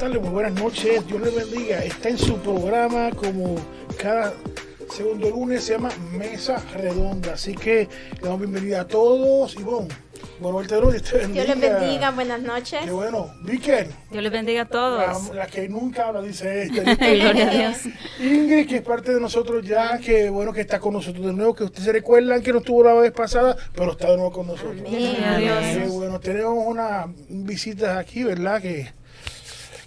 Muy buenas tardes, muy buenas noches. Dios le bendiga. Está en su programa como cada segundo lunes, se llama Mesa Redonda. Así que le damos bienvenida a todos. Y bueno, bueno, Dios te bendiga. Dios les bendiga, buenas noches. Qué bueno. Vicker. Dios les bendiga a todos. La, la que nunca habla, dice esta. Gloria a Dios. Ingrid, que es parte de nosotros ya, que bueno que está con nosotros de nuevo, que ustedes se recuerdan que no estuvo la vez pasada, pero está de nuevo con nosotros. Gloria a Dios. Qué bueno, tenemos una visita aquí, ¿verdad? Que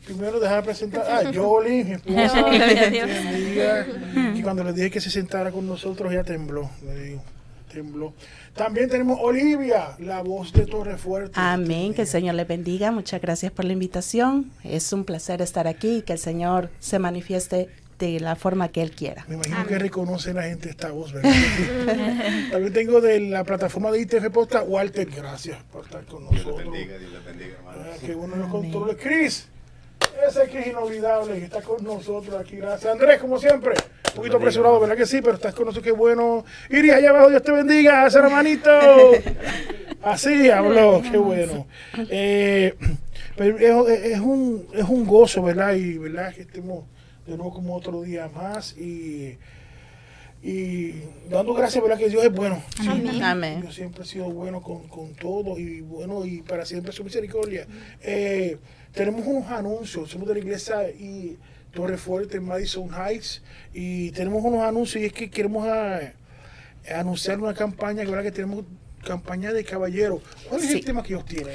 primero dejar presentar a Jolie, mi esposa. Gloria a Dios. que bendiga, que cuando le dije que se sentara con nosotros, ya tembló, le digo, tembló. También tenemos Olivia, la voz de Torre Fuerte. Amén, que el Señor le bendiga. Muchas gracias por la invitación. Es un placer estar aquí y que el Señor se manifieste de la forma que Él quiera. Me imagino que reconoce la gente esta voz, ¿verdad? También tengo de la plataforma de ITF Podcast, Walter, gracias por estar con Dios nosotros. les bendiga, Dios les bendiga, hermano. Ah, qué bueno los controles. Chris, ese que es inolvidable, que está con nosotros aquí. Gracias. Andrés, como siempre. Un poquito apresurado, ¿verdad que sí? Pero estás con nosotros, qué bueno. Iris, allá abajo, Dios te bendiga, ese hermanito. Así habló, qué bueno. Eh, pero es, es un, es un gozo, ¿verdad? Y, ¿verdad? Que estemos de nuevo como otro día más y, y dando gracias, ¿verdad? Que Dios es bueno. Sí. Amén. Dios siempre ha sido bueno con, con todo y bueno y para siempre su misericordia. Eh, tenemos unos anuncios, somos de la iglesia y Torre Fuerte en Madison Heights y tenemos unos anuncios y es que queremos ah, anunciar una campaña, que ¿verdad? que tenemos campaña de caballeros. ¿Cuál es Sí. el tema que ellos tienen?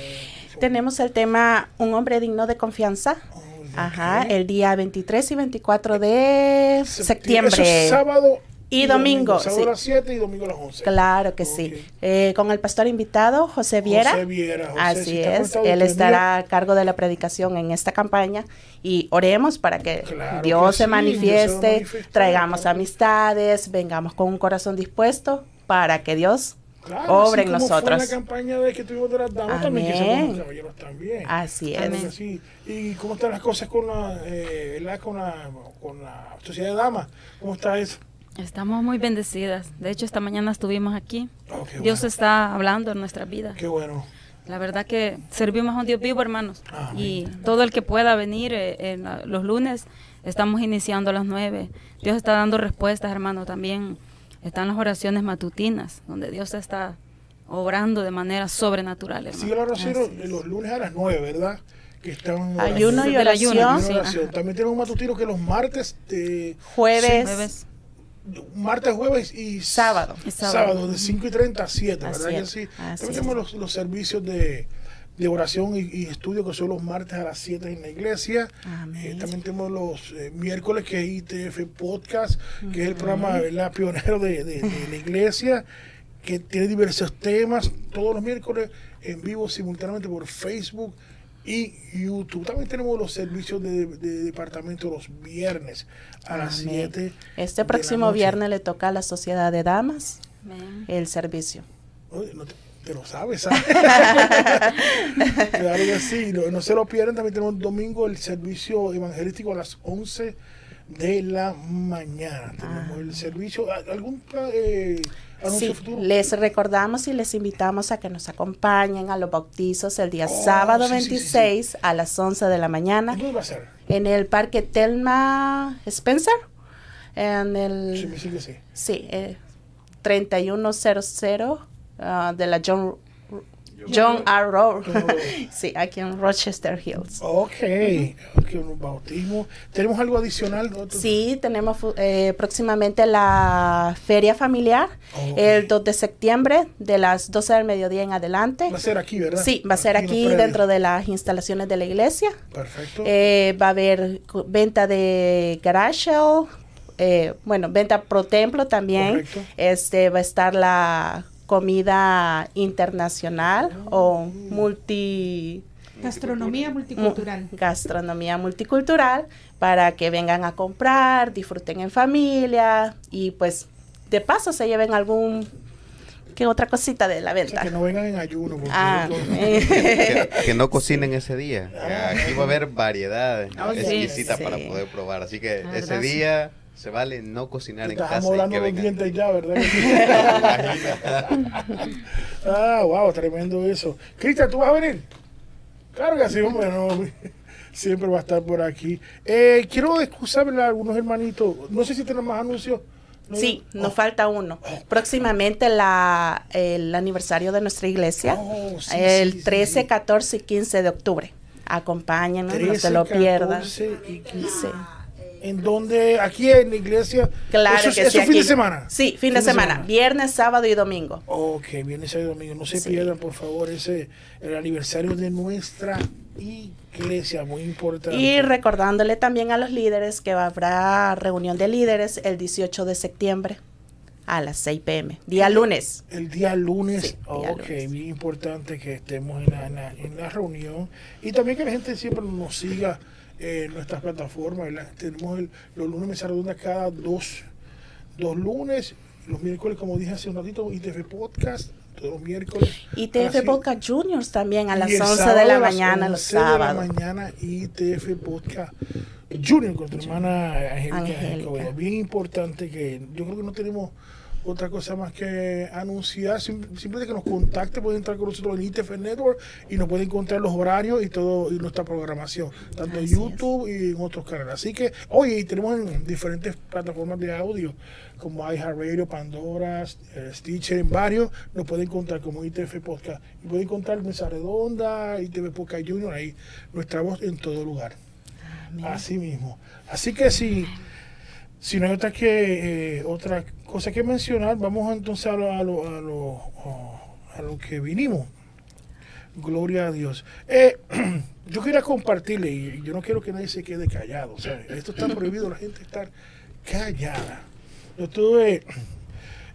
Tenemos el tema Un hombre digno de confianza. Oh, Ajá, el día 23 y 24 de septiembre. es sábado Y domingo, Sábado sí. a las 7 y domingo a las 11. Claro que sí. Ok. Eh, con el pastor invitado, José Viera. José Viera, José, Así si es, él estará a cargo de la predicación en esta campaña y oremos para que Claro Dios que se sí, Dios se manifieste, traigamos claro. amistades, vengamos con un corazón dispuesto para que Dios Claro, así en como Fue nosotros. la campaña de que tuvimos de las damas también, que se Amén. caballeros también. Así es. que sí. ¿Y cómo están las cosas con la, eh, ¿verdad? con la, con la sociedad de damas? ¿Cómo está eso? Estamos muy bendecidas. De hecho, esta mañana estuvimos aquí. Oh, Dios bueno. está hablando en nuestra vida. Qué bueno. La verdad que servimos a un Dios vivo, hermanos. Amén. Y todo el que pueda venir eh, en la- los lunes, estamos iniciando a las nueve. Dios está dando respuestas, hermano. También están las oraciones matutinas, donde Dios está obrando de manera sobrenatural, hermano. Sigue la oración Así es. los lunes a las 9, ¿verdad? Que están Ayuno y Del ayuno, oración, sí. oración. También tenemos un matutino que los martes, de, jueves, Jueves martes, jueves y Sábado. y sábado, sábado. de 5 y 30 a 7, ¿verdad? Así que es, sí? así También tenemos los, los servicios de, de oración y, y estudio que son los martes a las 7 en la iglesia. Amén. Eh, también tenemos los eh, miércoles que es ITF Podcast, que es el programa ¿verdad? pionero de, de- de la iglesia, que tiene diversos temas todos los miércoles en vivo simultáneamente por Facebook y YouTube. También tenemos los servicios de, de departamento los viernes a las Amén. 7. Este de la próximo viernes le toca a la Sociedad de Damas Amén. el servicio. Oye, no te, te lo sabes, ¿sabes? claro que sí, no, no se lo pierdan. También tenemos el domingo el servicio evangelístico a las 11 de la mañana. Tenemos el servicio. ¿a- ¿Algún eh, Sí, futuro? les recordamos y les invitamos a que nos acompañen a los bautizos el día Oh, sábado sí, sí, sí, 26 a las 11 de la mañana ¿Dónde va a ser? en el Parque Telma Spencer. En el, Sí, sigue sí. sí, eh, 3100 ah, de la John, John R. Road. sí, aquí en Rochester Hills. Ok, ok, un bautismo. ¿Tenemos algo adicional? Sí, tenemos eh, próximamente la feria familiar el 2 de septiembre de las 12 del mediodía en adelante. Va a ser aquí, ¿verdad? Sí, va a ser aquí dentro de las instalaciones de la iglesia. Perfecto. Eh, va a haber venta de garage eh, bueno, venta pro templo también. Correcto. Este va a estar la comida internacional o multi Gastronomía mu- multicultural. gastronomía multicultural para que vengan a comprar, disfruten en familia y pues de paso se lleven algún que otra cosita de la O sea, venta. que no vengan en ayuno. porque Ah, yo- que, que no cocinen ese día. que Aquí va a haber variedad Ah, sí, exquisita sí. para poder probar. Así que La ese día se vale no cocinar en casa. que los vengan. dientes ya, ¿verdad? ah, wow, tremendo eso. Cristian, ¿tú vas a venir? Claro que sí, hombre. No. siempre va a estar por aquí. Eh, quiero excusarme a algunos hermanitos. No sé si tienen más anuncios. ¿No? Sí, nos Oh, falta uno. Próximamente la, el aniversario de nuestra iglesia, Oh, sí, el sí, sí, 13, sí. 14 y 15 de octubre. Acompáñenos, no 13, se lo pierdan. 14 y 15. ¿En donde Aquí en la iglesia. Claro eso, que eso sí. fin de semana. Sí, fin de semana. Viernes, sábado y domingo. Ok, viene sábado y domingo. No se Sí. pierdan, por favor, ese el aniversario de nuestra iglesia, muy importante. Y recordándole también a los líderes que habrá reunión de líderes el 18 de septiembre a las 6 pm, día lunes. El día lunes, Sí, día ok, lunes. bien importante que estemos en la, en la- en la reunión y también que la gente siempre nos siga en nuestras plataformas. ¿verdad? Tenemos el- los lunes mesa redonda cada dos, dos lunes, los miércoles, como dije hace un ratito, ITF Podcast, todos los miércoles. Y a TF las Podcast Juniors también a las y el 11 sábado de la mañana, los 11 de la sábados. mañana ITF Podcast Junior con tu hermana Angélica. Bien importante que yo creo que no tenemos otra cosa más que anunciar. Sim- Simplemente que nos contacte, pueden entrar con nosotros en ITF Network y nos pueden encontrar los horarios y todo y nuestra programación, tanto en es. YouTube y en otros canales. Así que, oye, y tenemos en diferentes plataformas de audio como iHeartRadio, Pandora, eh, Stitcher, en varios, nos pueden encontrar como ITF Podcast. Y pueden encontrar Mesa Redonda, ITF Podcast Junior, ahí nuestra voz en todo lugar. Así mismo. Así que si, si no hay otra, que, eh, otra cosa que mencionar, vamos entonces a lo, a lo, a lo, a lo que vinimos. Gloria a Dios. Eh, yo quería compartirle, y yo no quiero que nadie se quede callado. o sea, esto está prohibido, la gente estar callada. Yo estuve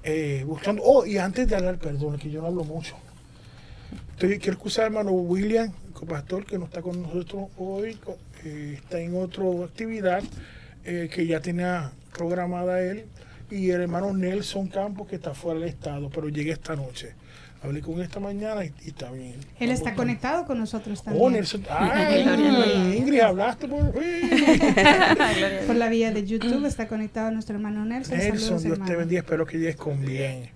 eh, buscando. Oh, y antes de hablar, perdón, que yo no hablo mucho. Estoy, quiero excusar hermano William, pastor, que no está con nosotros hoy, eh, está en otra actividad que ya tenía programada él, y el hermano Nelson Campos, que está fuera del estado, pero llegué esta noche. Hablé con él esta mañana y, y está bien. Él está conectado con nosotros Oh, también. Nelson. Ay, Ingrid, hablaste por. Por la vía de YouTube está conectado nuestro hermano Nelson. Nelson, Saludos, Dios te hermano. bendiga, espero que llegues con bien.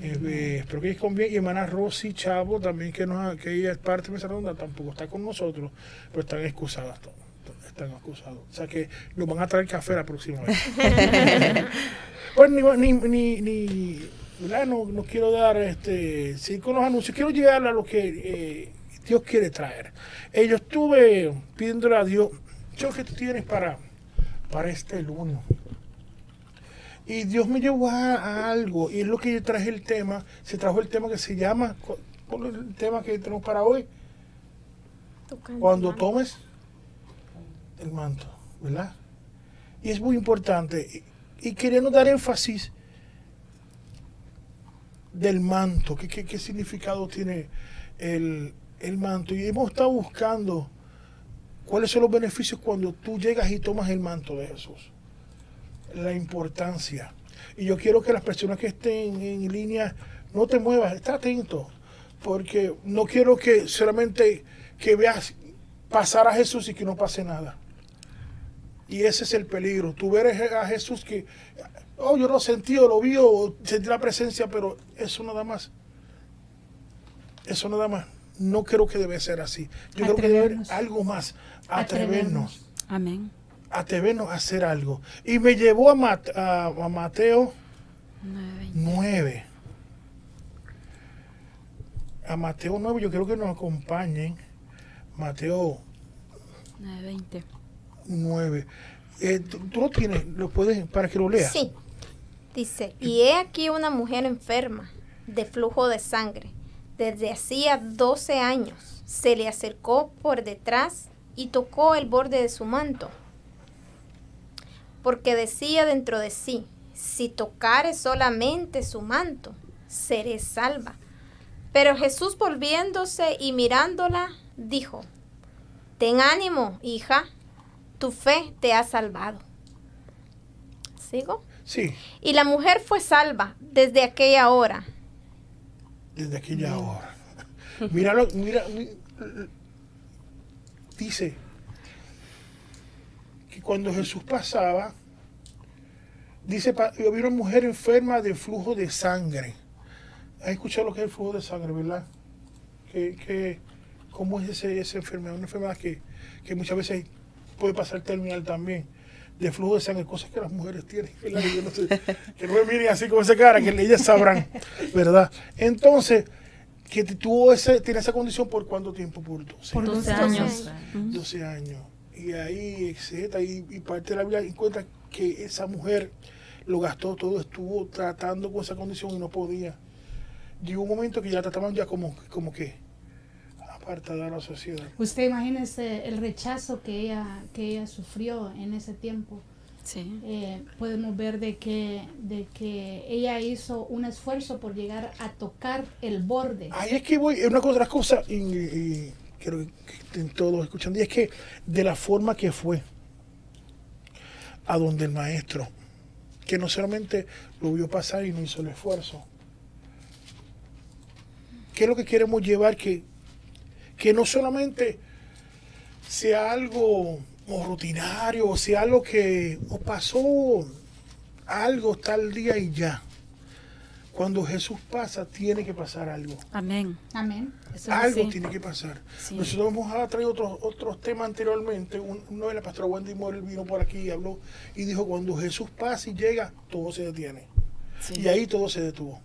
Eh, eh, espero que llegues con bien. Y hermana Rosy Chavo, también que, nos, que ella es parte de esa ronda, tampoco está con nosotros, pero están excusadas. to- to- Están excusados. O sea que nos van a traer café la próxima vez. pues ni, ni, ni. No, no quiero dar este, sí, con los anuncios, quiero llegar a lo que eh, Dios quiere traer. Eh, yo estuve pidiéndole a Dios, yo que tú tienes para, para este lunes. Y Dios me llevó a, a algo, y es lo que yo traje el tema, se trajo el tema que se llama, cu- ¿cuál es el tema que tenemos para hoy? Cuando tomes el manto, ¿verdad? Y es muy importante, y, queriendo dar énfasis del manto, ¿qué, qué, qué significado tiene el, el manto? Y hemos estado buscando cuáles son los beneficios cuando tú llegas y tomas el manto de Jesús la importancia. Y yo quiero que las personas que estén en línea no te muevas, está atento, porque no quiero que solamente que veas pasar a Jesús y que no pase nada. Y ese es el peligro. Tú ver a Jesús que, oh, yo lo sentí o lo vi o sentí la presencia, pero eso nada más. Eso nada más. No creo que debe ser así. Yo creo que debe haber algo más. Atrevernos Amén. atrevernos a hacer algo. Y me llevó a, Mat- a- a Mateo 9:20. 9. A Mateo 9, yo quiero que nos acompañen. Mateo 9:20. 9. Eh, tú, tú lo tienes, lo puedes, para que lo leas. Sí. Dice, y he aquí una mujer enferma de flujo de sangre. Desde hacía 12 años se le acercó por detrás y tocó el borde de su manto. Porque decía dentro de sí, si tocare solamente su manto, seré salva. Pero Jesús volviéndose y mirándola, dijo, Ten ánimo, hija, tu fe te ha salvado. ¿Sigo? Sí, Y la mujer fue salva desde aquella hora. desde aquella hora. Míralo, mira, mi- dice que cuando Jesús pasaba, dice, vi una mujer enferma de flujo de sangre. ¿Has escuchado lo que es el flujo de sangre, verdad? Que, que cómo es ese, esa enfermedad, una enfermedad que, que muchas veces puede pasar terminal también, de flujo de sangre, cosas que las mujeres tienen, yo no sé, que no me miren así con esa cara, que ellas sabrán, ¿verdad? Entonces, que tuvo ese, tiene esa condición por cuánto tiempo, por 12, Por 12 12 años. años. 12 años. Y ahí, etcétera, y, y parte de la Biblia encuentra que esa mujer lo gastó todo, estuvo tratando con esa condición y no podía. Llegó un momento que ya trataban ya como, como que apartada de la sociedad. Usted imagínese el rechazo que ella, que ella sufrió en ese tiempo. Sí. Eh, podemos ver de que, de que ella hizo un esfuerzo por llegar a tocar el borde. Ahí es que voy, es una otra cosa, y, y quiero que estén todos escuchando, y es que de la forma que fue a donde el maestro, que no solamente lo vio pasar y no hizo el esfuerzo. ¿Qué es lo que queremos llevar? Que, que no solamente sea algo o rutinario, o sea algo que o pasó algo tal día y ya. Cuando Jesús pasa, tiene que pasar algo. Amén. Amén. Eso es Algo así. tiene que pasar. Sí. Nosotros hemos traído otros, otros temas anteriormente. Un- Uno de la pastora Wendy Morel vino por aquí y habló y dijo, cuando Jesús pasa y llega, todo se detiene. Sí. Y ahí todo se detuvo.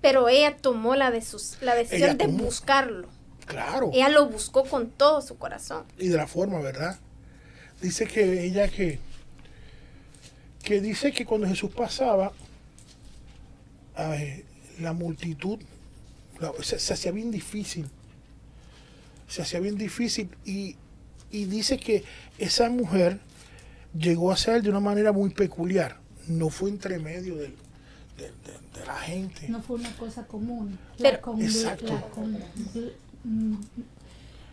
Pero ella tomó la, de sus, la decisión Ella de tomó. buscarlo. Claro. Ella lo buscó con todo su corazón. Y de la forma, ¿verdad? Dice que ella que, que dice que cuando Jesús pasaba, ay, la multitud la- se, se hacía bien difícil. Se hacía bien difícil. Y, y dice que esa mujer llegó a ser de una manera muy peculiar. No fue entre medio del- de, de la gente. No fue una cosa común. Pero- La con- Exacto. la con-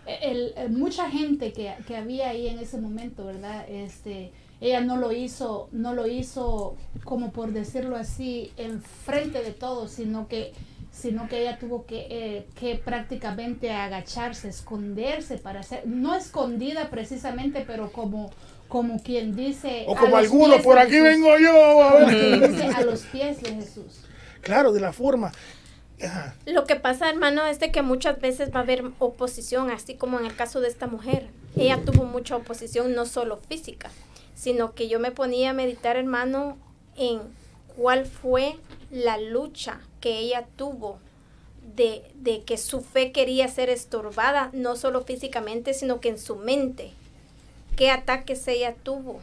el- el- mucha gente que, que había ahí en ese momento, ¿verdad? Este, ella no lo hizo, no lo hizo como por decirlo así, enfrente de todos, sino que sino que ella tuvo que, eh, que prácticamente agacharse, esconderse para hacer, no escondida precisamente, pero como, como quien dice... O como pies por aquí Jesús. vengo yo. a ver. Quien dice a los pies de Jesús. Claro, de la forma. Lo que pasa, hermano, es de que muchas veces va a haber oposición, así como en el caso de esta mujer. Ella tuvo mucha oposición, no solo física, sino que yo me ponía a meditar, hermano, en cuál fue la lucha que ella tuvo de, de que su fe quería ser estorbada, no solo físicamente, sino que en su mente. ¿Qué ataques ella tuvo?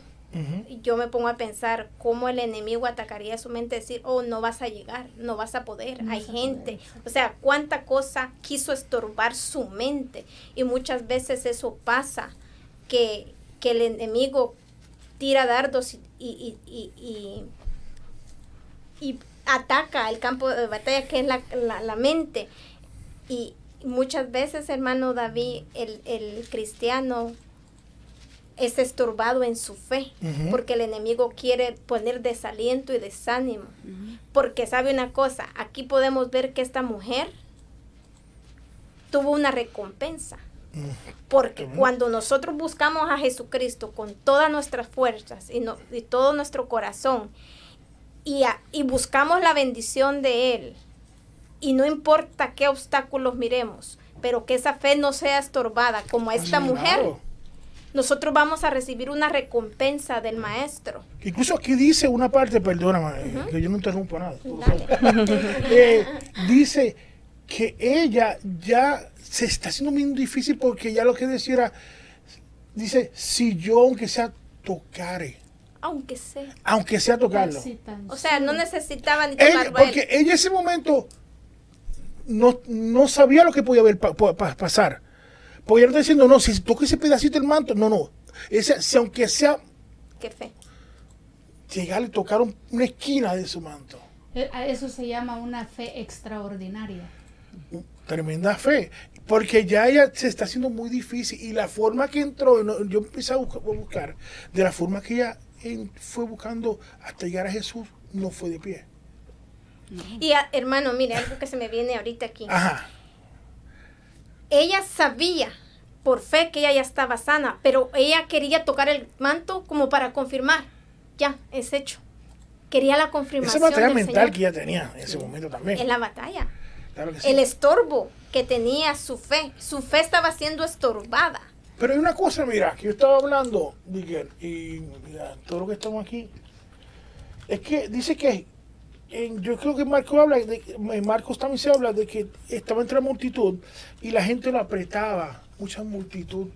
Yo me pongo a pensar cómo el enemigo atacaría su mente, decir, oh, no vas a llegar, no vas a poder, No hay poder, gente. O sea, cuánta cosa quiso estorbar su mente. Y muchas veces eso pasa, que, que el enemigo tira dardos y, y, y, y- y ataca el campo de batalla que es la, la- la mente. Y muchas veces, hermano David, el, el cristiano es estorbado en su fe, porque el enemigo quiere poner desaliento y desánimo. Porque sabe una cosa, aquí podemos ver que esta mujer tuvo una recompensa. Porque cuando nosotros buscamos a Jesucristo con todas nuestras fuerzas y, no- y todo nuestro corazón y, a- y buscamos la bendición de Él, y no importa qué obstáculos miremos, pero que esa fe no sea estorbada como esta mujer, claro. Nosotros vamos a recibir una recompensa del Maestro. Incluso aquí dice una parte, perdóname, eh, que yo no interrumpo nada. Eh, dice que ella ya se está haciendo muy difícil porque ya lo que decía era, dice, si yo aunque sea tocare, Aunque sea. aunque sea tocarlo. O sea, no necesitaba ni tocarlo porque ella en ese momento no, no sabía lo que podía haber pa- pa- pa- pasar. Porque ella no está diciendo, no, si toca ese pedacito del manto, no, no. Ese, si aunque sea Qué fe. llegar y tocar un- una esquina de su manto. Eh, a Eso se llama una fe extraordinaria. tremenda fe, porque ya ella se está haciendo muy difícil y la forma que entró, yo empecé a buscar, a buscar, de la forma que ella fue buscando hasta llegar a Jesús, no fue de pie. Y hermano, mire, algo que se me viene ahorita aquí. Ajá, Ella sabía por fe que ella ya estaba sana, pero ella quería tocar el manto como para confirmar. Ya, es hecho. Quería la confirmación. esa batalla del mental Señor. que ella tenía en ese momento también. En la batalla. Claro que sí. el estorbo que tenía su fe. Su fe estaba siendo estorbada. Pero hay una cosa, mira, que yo estaba hablando, Miguel, y mira, todo lo que estamos aquí, es que dice que, yo creo que Marco habla, de, en Marcos también se habla de que estaba entre la multitud y la gente lo apretaba, mucha multitud,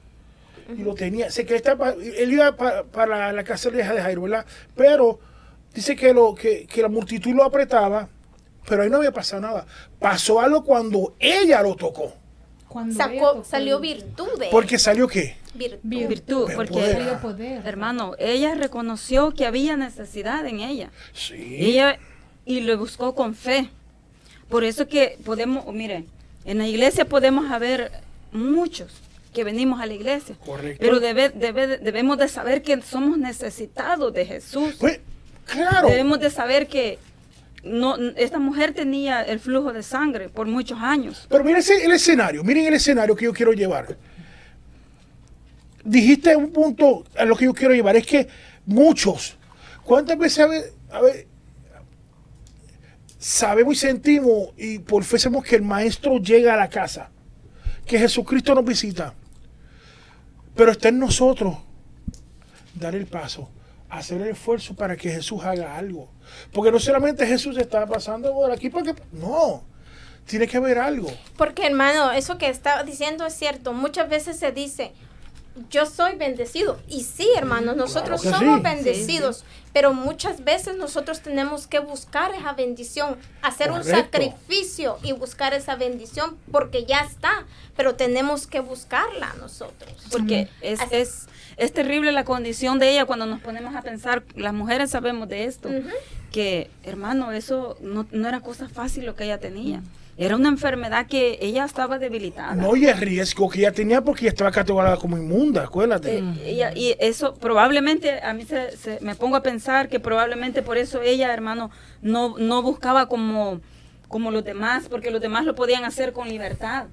y lo tenía, sé que él, estaba- él iba pa- para la casa de de Jairo, ¿verdad? Pero dice que, lo, que, que la multitud lo apretaba, pero ahí no había pasado nada. Pasó algo cuando ella lo tocó, Cuando Sacó, tocó salió el- virtud de él. porque salió qué? Virtud. Vir- Virtud, porque poder. salió poder. hermano, ella reconoció que había necesidad en ella. Sí. Ella y lo buscó con fe. Por eso que podemos, mire, en la iglesia podemos haber muchos que venimos a la iglesia, Correcto. pero debe- debe- debemos de saber que somos necesitados de Jesús. Pues, claro. Debemos de saber que no, esta mujer tenía el flujo de sangre por muchos años. Pero miren ese- el escenario, miren el escenario que yo quiero llevar. Dijiste un punto a lo que yo quiero llevar, es que muchos, ¿cuántas veces a ver, a ver, sabemos y sentimos y profesamos que el maestro llega a la casa, que Jesucristo nos visita, pero está en nosotros dar el paso, hacer el esfuerzo para que Jesús haga algo. Porque no solamente Jesús está pasando por aquí, porque no, tiene que haber algo. Porque hermano, eso que estaba diciendo es cierto. Muchas veces se dice, yo soy bendecido. Y sí, hermano, nosotros Claro somos sí. bendecidos. Pero muchas veces nosotros tenemos que buscar esa bendición, hacer un sacrificio y buscar esa bendición porque ya está. Pero tenemos que buscarla nosotros. Porque es, es, es terrible la condición de ella cuando nos ponemos a pensar, las mujeres sabemos de esto, que hermano, eso no, no era cosa fácil lo que ella tenía. Era una enfermedad que ella estaba debilitada. No, y el riesgo que ella tenía porque ella estaba catalogada como inmunda, acuérdate. Eh, ella- y eso probablemente, a mí se, se- me pongo a pensar que probablemente por eso ella, hermano, no, no buscaba como, como los demás, porque los demás lo podían hacer con libertad.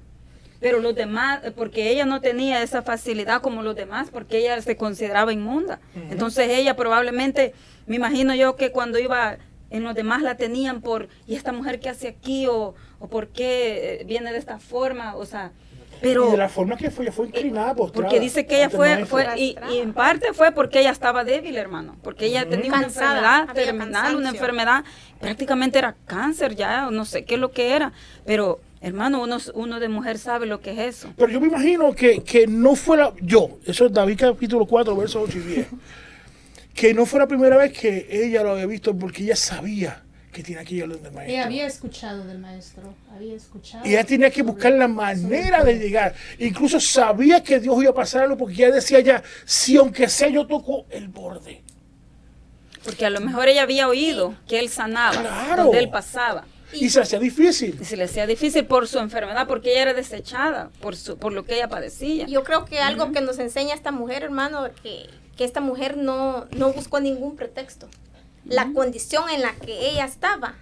Pero los demás, eh, porque ella no tenía esa facilidad como los demás, porque ella se consideraba inmunda. Entonces ella probablemente, me imagino yo que cuando iba en los demás la tenían por, ¿y esta mujer qué hace aquí? O, o por qué eh, viene de esta forma, o sea, pero... y de la forma que fue, fue inclinada, postrada Porque dice que ella fue, fue y, y en parte fue porque ella estaba débil, hermano, porque ella tenía una Cansada, enfermedad terminal, cansancio. una enfermedad, prácticamente era cáncer ya, o no sé qué es lo que era, pero hermano, uno, uno de mujer sabe lo que es eso. Pero yo me imagino que, que no fuera yo, eso es David capítulo 4, versos 8 y 10, que no fue la primera vez que ella lo había visto porque ella sabía que tenía que ir a donde el maestro. Ella había escuchado del maestro, había escuchado. Y ella tenía que buscar la manera de llegar. Incluso sabía que Dios iba a pasar algo porque ella decía ya, si aunque sea yo toco el borde. Porque a lo mejor ella había oído que él sanaba, Claro. donde él pasaba. Y se hacía difícil. Y se le hacía difícil por su enfermedad, porque ella era desechada, por, su, por lo que ella padecía. Yo creo que algo que nos enseña esta mujer, hermano, que, que esta mujer no, no buscó ningún pretexto. La condición en la que ella estaba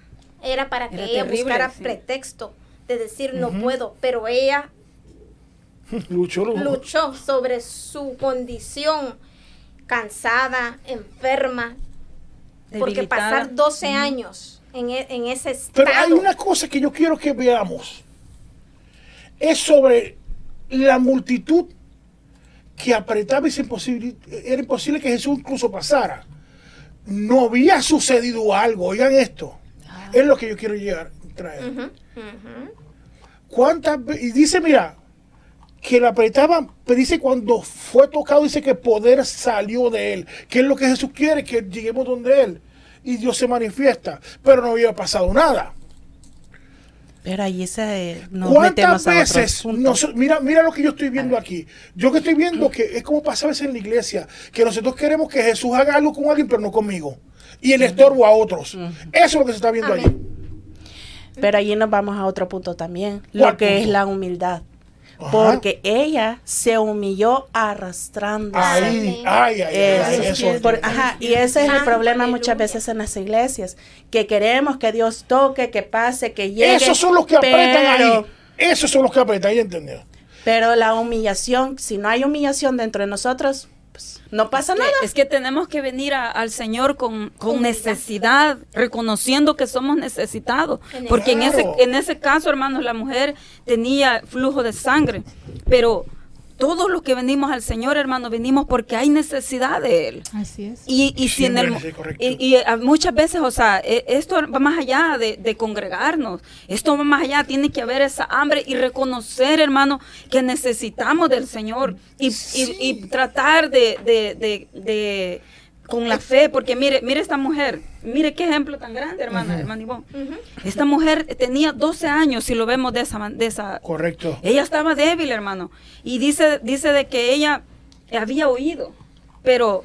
era para que Era ella terrible, buscara sí. pretexto de decir no puedo, pero ella Luchó, luchó. sobre su condición cansada, enferma, porque pasar 12 años en, e- en ese estado. Pero hay una cosa que yo quiero que veamos. Es sobre la multitud que apretaba y se imposible, era imposible que Jesús incluso pasara. No había sucedido algo. Oigan esto. Es lo que yo quiero llegar traer. Ujú. ¿Cuántas Y dice, mira, que la apretaban, pero dice cuando fue tocado, dice que poder salió de él. Que es lo que Jesús quiere, que lleguemos donde él. Y Dios se manifiesta. Pero no había pasado nada. Pero allí se nos ¿Cuántas veces? noso- mira, mira lo que yo estoy viendo aquí. Yo que estoy viendo que es como pasa a veces en la iglesia, que nosotros queremos que Jesús haga algo con alguien, pero no conmigo. Y el estorbo a otros. Eso es lo que se está viendo Amén. allí. Pero allí nos vamos a otro punto también, ¿Cuál lo que punto? es la humildad. Ajá. Porque ella se humilló arrastrándose. Ay, ay, ay, Eso, eso. por- ajá, y ese es el problema muchas veces en las iglesias, que queremos que Dios toque, que pase, que llegue. Esos son los que apretan ahí. Esos son los que apretan, ¿ya entendió? pero la humillación, si no hay humillación dentro de nosotros, pues, no pasa Es que- nada. Es que tenemos que venir a- al Señor con, con necesidad, reconociendo que somos necesitados. Porque en ese, en ese caso, hermanos, la mujer tenía flujo de sangre. Pero todos los que venimos al Señor, hermanos, venimos porque hay necesidad de Él. Así es. Y, y si en el, y, y, ah, muchas veces, o sea, e- esto va más allá de, de congregarnos, esto va más allá, tiene que haber esa hambre y reconocer, hermano, que necesitamos del Señor y, y- y tratar de, de- de- de- con la fe, porque mire, mire esta mujer, mire qué ejemplo tan grande, hermana, hermana Ivonne. Ujú. Esta mujer tenía 12 años, si lo vemos de esa, man- de esa Correcto. ella estaba débil, hermano. Y dice, dice de que ella había oído, pero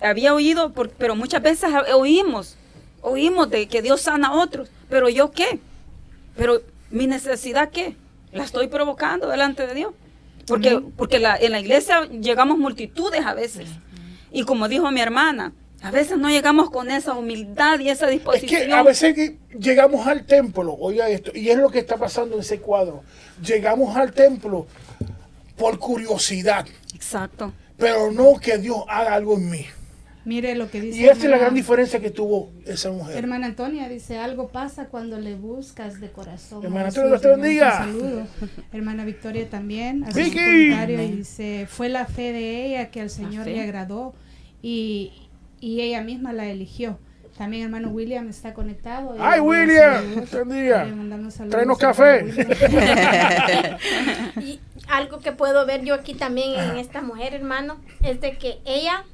había oído, por- pero muchas veces oímos, oímos de que Dios sana a otros, pero yo qué, pero mi necesidad qué, la estoy provocando delante de Dios. Porque, porque la- en la iglesia llegamos multitudes a veces. Y como dijo mi hermana, a veces no llegamos con esa humildad y esa Es disposición. que a veces que llegamos al templo, oiga esto, y es lo que está pasando en ese cuadro. Llegamos al templo por curiosidad, Exacto. pero no que Dios haga algo en mí. Mire lo que dice. Y esa es la hermana- gran diferencia que tuvo esa mujer. Hermana Antonia dice, algo pasa cuando le buscas de corazón. Hermana Jesús". Antonia, Dios te bendiga. Un saludo. Hermana Victoria también. Hace un Vicky. comentario y dice, fue la fe de ella que al Señor le agradó y, y ella misma la eligió. También hermano William está conectado. y ¡Ay, William! mandamos saludos, Tráenos café. Y algo que puedo ver yo aquí también en esta mujer, hermano, es de que ella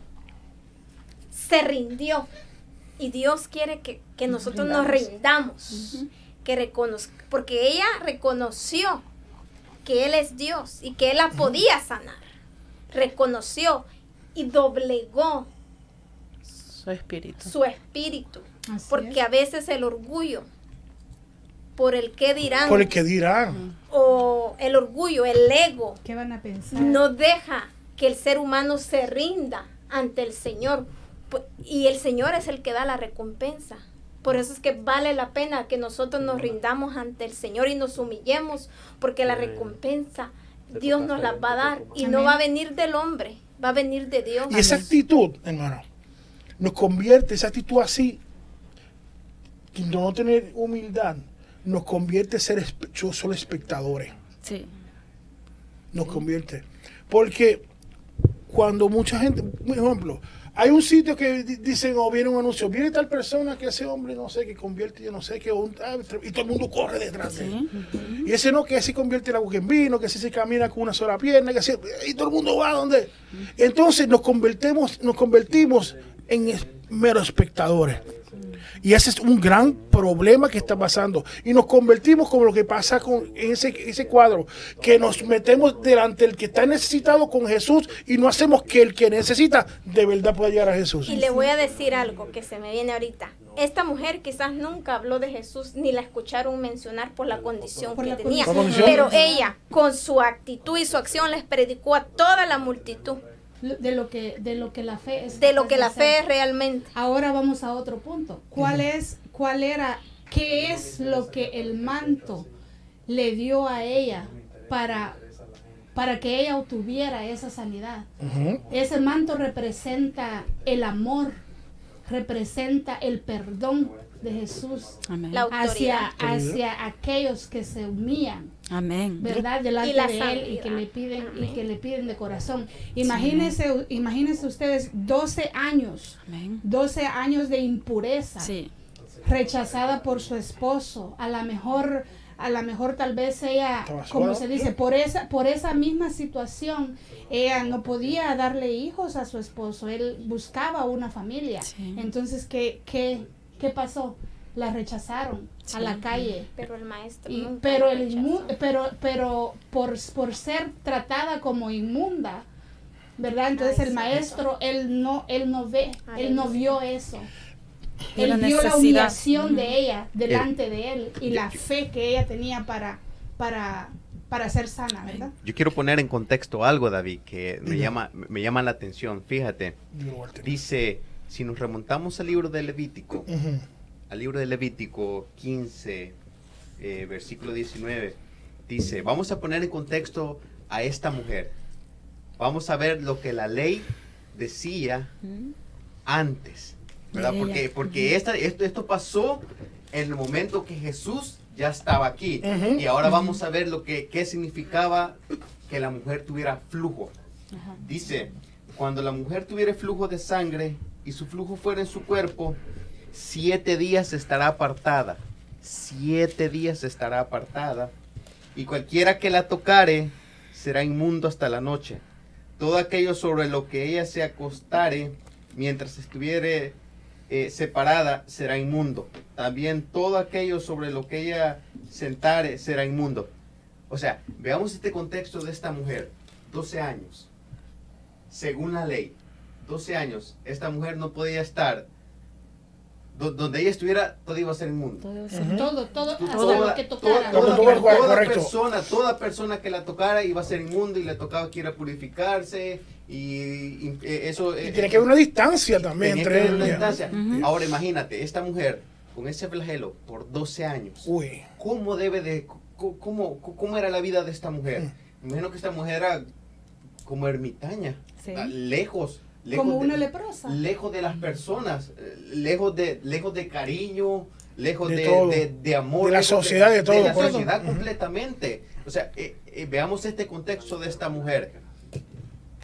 se rindió. Y Dios quiere que, que nosotros nos rindamos. Que reconozca, porque ella reconoció que Él es Dios y que Él la podía sanar. Reconoció y doblegó Su espíritu. su espíritu. Así Porque es. a veces el orgullo, por el que dirán, Por el que dirán. o el orgullo, el ego, ¿Qué van a pensar? no deja que el ser humano se rinda ante el Señor. Y el Señor es el que da la recompensa. Por eso es que vale la pena que nosotros nos rindamos ante el Señor y nos humillemos, porque la recompensa Dios nos la va a dar y no va a venir del hombre, va a venir de Dios. Y esa actitud, hermano, nos convierte, esa actitud así, no tener humildad, nos convierte en ser solo espectadores. Sí. Nos convierte. Porque cuando mucha gente, por ejemplo, hay un sitio que di- dicen o viene un anuncio, viene tal persona que ese hombre no sé, que convierte, yo no sé, que un- y todo el mundo corre detrás de él. Y ese no, que así convierte el agua en vino, que así se camina con una sola pierna, que así, y todo el mundo va donde. Entonces nos convertimos, nos convertimos en meros espectadores. Y ese es un gran problema que está pasando. Y nos convertimos como lo que pasa con en ese, ese cuadro, que nos metemos delante del que está necesitado con Jesús y no hacemos que el que necesita de verdad pueda llegar a Jesús. Y le voy a decir algo que se me viene ahorita. Esta mujer quizás nunca habló de Jesús ni la escucharon mencionar por la condición Por que la tenía. condición. Pero ella, con su actitud y su acción, les predicó a toda la multitud de lo que de lo que la fe es de lo que la hacer. fe es realmente. Ahora vamos a otro punto. ¿Cuál es, cuál era, qué es lo que el manto le dio a ella para, para que ella obtuviera esa sanidad? Ese manto representa el amor, representa el perdón de Jesús Amén. La hacia, hacia aquellos que se humillan. Amén. ¿verdad? Delante Y la de él y que le piden y Amén. que le piden de corazón. Imagínense, imagínense ustedes 12 años, Amén. 12 años de impureza, Sí. rechazada por su esposo, a la mejor a la mejor tal vez ella, como se dice, por esa por esa misma situación, ella no podía darle hijos a su esposo, él buscaba una familia. Sí. Entonces, ¿qué, qué, qué pasó? La rechazaron a la calle. Pero el maestro Y- nunca pero el inmu- pero pero por, por ser tratada como inmunda verdad entonces Ay, el sí. maestro él no él no ve Ay, él no sí. vio eso Y él la vio la humillación de ella delante de él y la fe que ella tenía para para para ser sana verdad Yo quiero poner en contexto algo, David, que me llama, me llama la atención. Fíjate, dice, si nos remontamos al libro de Levítico, Ujú. al libro de Levítico 15, eh, versículo 19, dice, vamos a poner en contexto a esta mujer. vamos a ver lo que la ley decía antes. ¿verdad? Porque, porque esta, esto, esto pasó en el momento que Jesús ya estaba aquí. Ujú. Y ahora vamos a ver lo que qué significaba que la mujer tuviera flujo. Ajá. Dice, cuando la mujer tuviera flujo de sangre y su flujo fuera en su cuerpo, siete días estará apartada. Siete días estará apartada. Y cualquiera que la tocare será inmundo hasta la noche. Todo aquello sobre lo que ella se acostare mientras estuviere eh, separada será inmundo. También todo aquello sobre lo que ella sentare será inmundo. O sea, veamos este contexto de esta mujer. 12 años. Según la ley, 12 años, esta mujer no podía estar do- donde ella estuviera, todo iba a ser inmundo. Todo. Todo, todo, hasta Toda, lo que tocara. toda- persona, toda persona que la tocara iba a ser inmundo y le tocaba que ir a purificarse y, y, eh, eso Y eh, tiene que haber una distancia también que entre haber una. Ujú. Ahora imagínate, esta mujer con ese flagelo por 12 años, Uy. ¿cómo debe de, cómo, cómo era la vida de esta mujer? Mm. Me imagino que esta mujer era como ermitaña, Sí. lejos, lejos Como de- una leprosa. lejos de las personas, eh, lejos de, lejos de cariño, lejos De de, todo. de- de amor. De la sociedad, de todo, la sociedad completamente. O sea, eh, eh, veamos este contexto de esta mujer.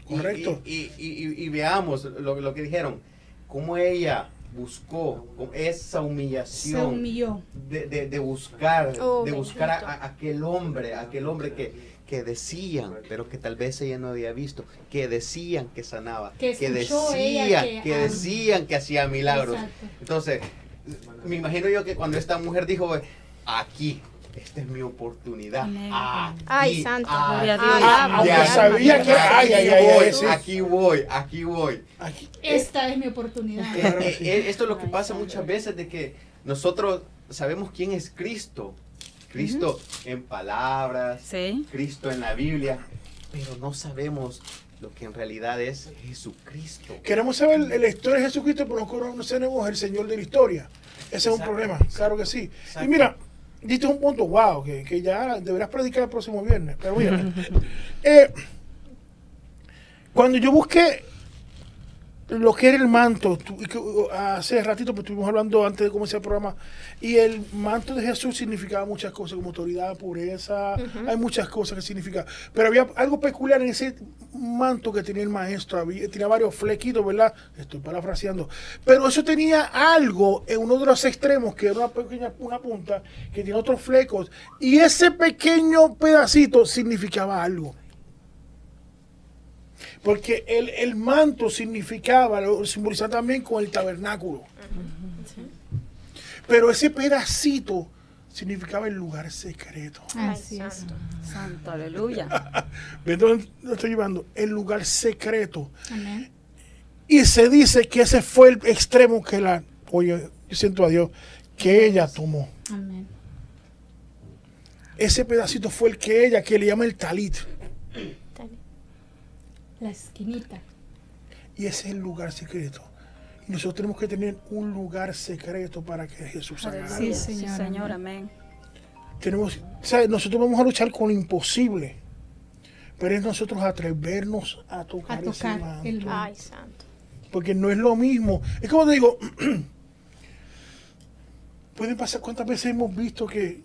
Y- Correcto. Y, y- y- y veamos lo, lo que dijeron, cómo ella buscó con esa Se humillación humilló. de, de- de buscar, Oh, de buscar a, a aquel hombre, aquel hombre que, que decían, pero que tal vez ella no había visto, que decían que sanaba, Que que decían, que, que, ah, decían que hacía milagros. Exacto. Entonces, me imagino yo que cuando esta mujer dijo, aquí, esta es mi oportunidad. Aquí, Ay, santo. Gloria a Dios. Ah, Alaba. aunque aquí, sabía que- ay, ay, ay, voy, ay, aquí voy, aquí voy. Aquí. Esta es mi oportunidad. Eh, sí. eh, esto es lo que Ay, pasa muchas veces de que nosotros sabemos quién es Cristo. Cristo en palabras, Sí. Cristo en la Biblia, pero no sabemos lo que en realidad es Jesucristo. Queremos saber la historia de Jesucristo, pero no conocemos el Señor de la historia. Ese es un problema, claro que sí. Exacto. Y mira, diste un punto, wow, que, que ya deberás predicar el próximo viernes. Pero mira, eh, cuando yo busqué lo que era el manto, tú- uh, hace ratito pues, estuvimos hablando antes de comenzar el programa, y el manto de Jesús significaba muchas cosas, como autoridad, pureza, hay muchas cosas que significa. Pero había algo peculiar en ese manto que tenía el maestro, había, tenía varios flequitos, ¿verdad? Estoy parafraseando. Pero eso tenía algo en uno de los extremos, que era una pequeña una punta, que tenía otros flecos, y ese pequeño pedacito significaba algo. Porque el, el manto significaba, lo simbolizaba también con el tabernáculo. Pero ese pedacito significaba el lugar secreto. Ay, Así es. santo. Santo, aleluya. ¿Ves dónde lo estoy llevando? El lugar secreto. Amén. Y se dice que ese fue el extremo que la, oye, yo siento a Dios, que ella tomó. Amén. Ese pedacito fue el que ella, que le llama el talit. La esquinita. Y ese es el lugar secreto. Y nosotros tenemos que tener un lugar secreto para que Jesús haga. Sí, Sí, Señor, Señor, amén. tenemos, o sea, nosotros vamos a luchar con lo imposible, pero es nosotros atrevernos a tocar, A ese tocar manto. el manto. Ay, santo. porque no es lo mismo. Es como te digo, pueden pasar cuántas veces hemos visto que,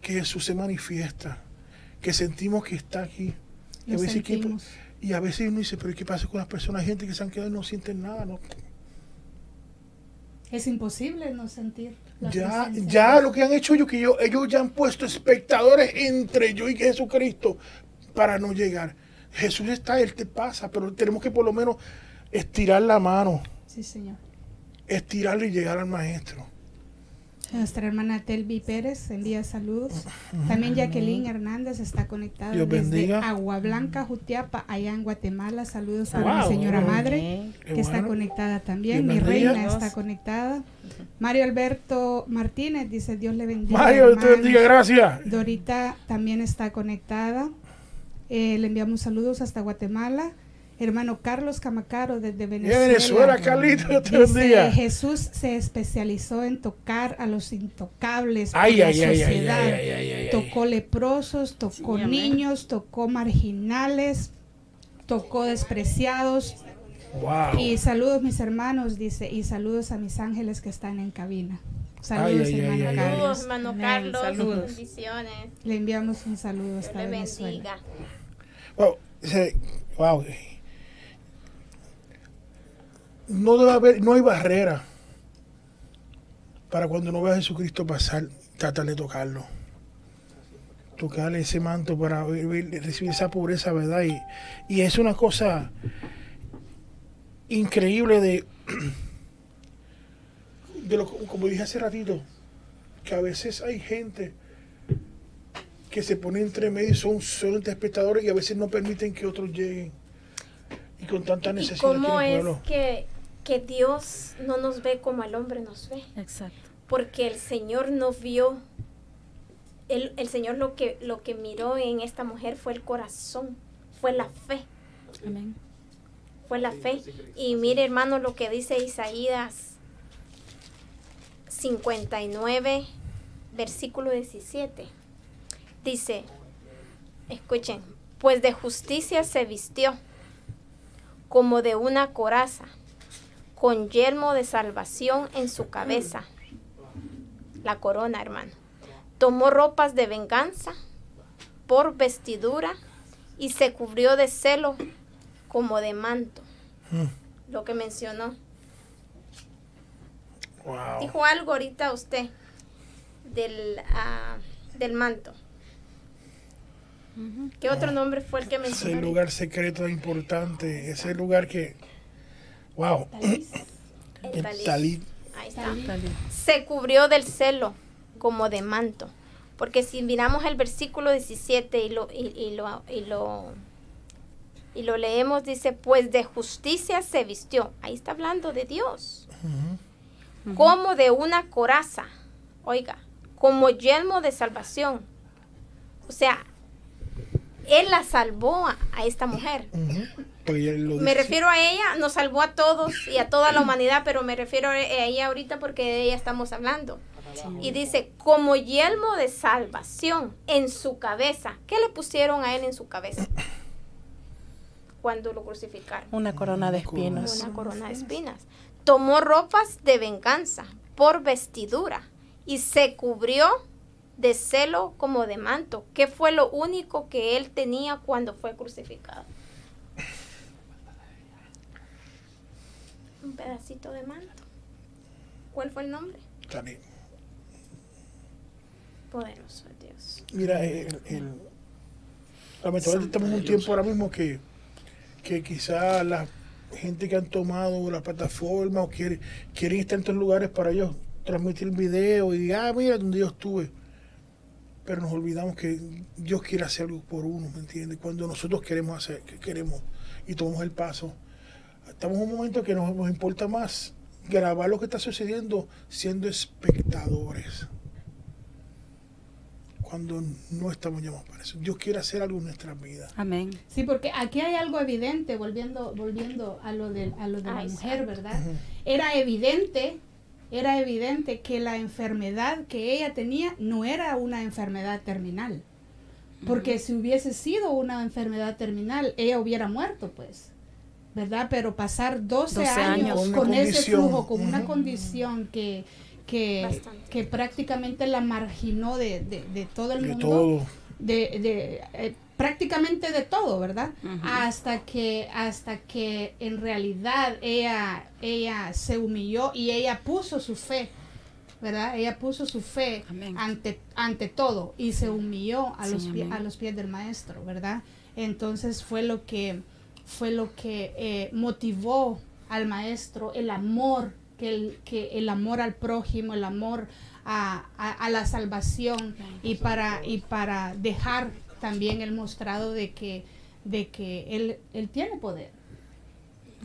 que Jesús se manifiesta, que sentimos que está aquí. Lo veces, ¿qué- sentimos. Y a veces uno dice, pero ¿qué pasa con las personas? Gente que se han quedado y no sienten nada. ¿no? Es imposible no sentir la Ya, presencia ya lo que han hecho ellos, que yo, ellos ya han puesto espectadores entre yo y Jesucristo para no llegar. Jesús está, Él te pasa, pero tenemos que por lo menos estirar la mano, Sí, Señor. estirarle y llegar al Maestro. Nuestra hermana Telvi Pérez envía saludos. También Jacqueline Hernández está conectada Dios desde bendiga. Agua Blanca, Jutiapa, allá en Guatemala. Saludos para Wow. mi señora madre. Qué que está bueno. conectada también. Dios Mi bendiga. reina está conectada. Mario Alberto Martínez dice Dios le bendiga. Mario, te hermanos". bendiga, gracias. Dorita también está conectada. Eh, le enviamos saludos hasta Guatemala. Hermano Carlos Camacaro desde Venezuela. Venezuela, Carlito, Dios te bendiga. Jesús se especializó en tocar a los intocables Ay, de la ay, ay, ay, sociedad. ay, ay, ay, ay. Tocó leprosos, tocó Sí, niños, tocó marginales, tocó despreciados. Wow. Y saludos mis hermanos, dice, y saludos a mis ángeles que están en cabina. Saludos, Ay, hermano ay, ay, Carlos. Saludos, hermano Amén. Carlos. Saludos. Bendiciones. Le enviamos un saludo Dios hasta le Venezuela. bendiga. Wow. wow. No debe haber, no hay barrera para cuando uno ve a Jesucristo pasar, tratar de tocarlo. Tocarle ese manto para recibir esa pobreza, ¿verdad? Y, y es una cosa increíble de, de lo, como dije hace ratito, que a veces hay gente que se pone entre medio y son solamente espectadores y a veces no permiten que otros lleguen. Y con tanta ¿Y necesidad cómo es pueblo. que, que Dios no nos ve como el hombre nos ve? Exacto. Porque el Señor no vio, el, el Señor lo que, lo que miró en esta mujer fue el corazón, fue la fe, Amén. fue la fe. Y mire hermano lo que dice Isaías 59, versículo 17. Dice, escuchen, pues de justicia se vistió como de una coraza, con yelmo de salvación en su cabeza. La corona, hermano. Tomó ropas de venganza por vestidura y se cubrió de celo como de manto. Mm. Lo que mencionó. Wow. Dijo algo ahorita usted del, ah, del manto. ¿Qué otro nombre fue el que Ese mencionó? lugar secreto importante, ese lugar que, wow, El. Ahí está. Se cubrió del celo como de manto. Porque si miramos el versículo 17 y lo, y, y lo, y lo, y lo leemos, dice, pues de justicia se vistió. Ahí está hablando de Dios. Como de una coraza. Oiga, como yelmo de salvación. O sea, Él la salvó a, a esta mujer. Lo Me dice. refiero a ella, nos salvó a todos y a toda la humanidad, pero me refiero a ella ahorita porque de ella estamos hablando. Y dice, como yelmo de salvación en su cabeza. ¿Qué le pusieron a él en su cabeza? Cuando lo crucificaron. Una corona de espinos. Una corona de espinas. Tomó ropas de venganza por vestidura y se cubrió de celo como de manto. ¿Qué fue lo único que él tenía cuando fue crucificado? Un pedacito de manto. ¿Cuál fue el nombre? Talit. Poderoso Dios. Mira, el, el- lamentablemente estamos en un tiempo ahora mismo que, que quizá la gente que han tomado la plataforma o quiere, quieren estar en estos lugares para ellos transmitir video y ah, mira donde yo estuve. Pero nos olvidamos que Dios quiere hacer algo por uno, ¿me entiendes? Cuando nosotros queremos hacer, que queremos y tomamos el paso. Estamos en un momento que nos, nos importa más grabar lo que está sucediendo siendo espectadores cuando no estamos llamados para eso. Dios quiere hacer algo en nuestras vidas. Amén. Sí, porque aquí hay algo evidente, volviendo, volviendo a lo de, a lo de la mujer. ¿verdad? Era evidente, era evidente que la enfermedad que ella tenía no era una enfermedad terminal. Porque si hubiese sido una enfermedad terminal, ella hubiera muerto, pues. ¿Verdad? Pero pasar 12, 12 años, años. Con ese flujo, con una condición que, que, que prácticamente la marginó de, de- de todo el De mundo todo. de, de, eh, prácticamente de todo, ¿verdad? Hasta que hasta que en realidad ella ella se humilló y ella puso su fe, ¿verdad? Ella puso su fe Amén. ante ante todo y se humilló a Sí, los pie- amén. a los pies del maestro, ¿verdad? Entonces fue lo que fue lo que eh, motivó al maestro el amor que el, que el amor al prójimo, el amor a, a- a la salvación y para y para dejar también el mostrado de que de que él, él tiene poder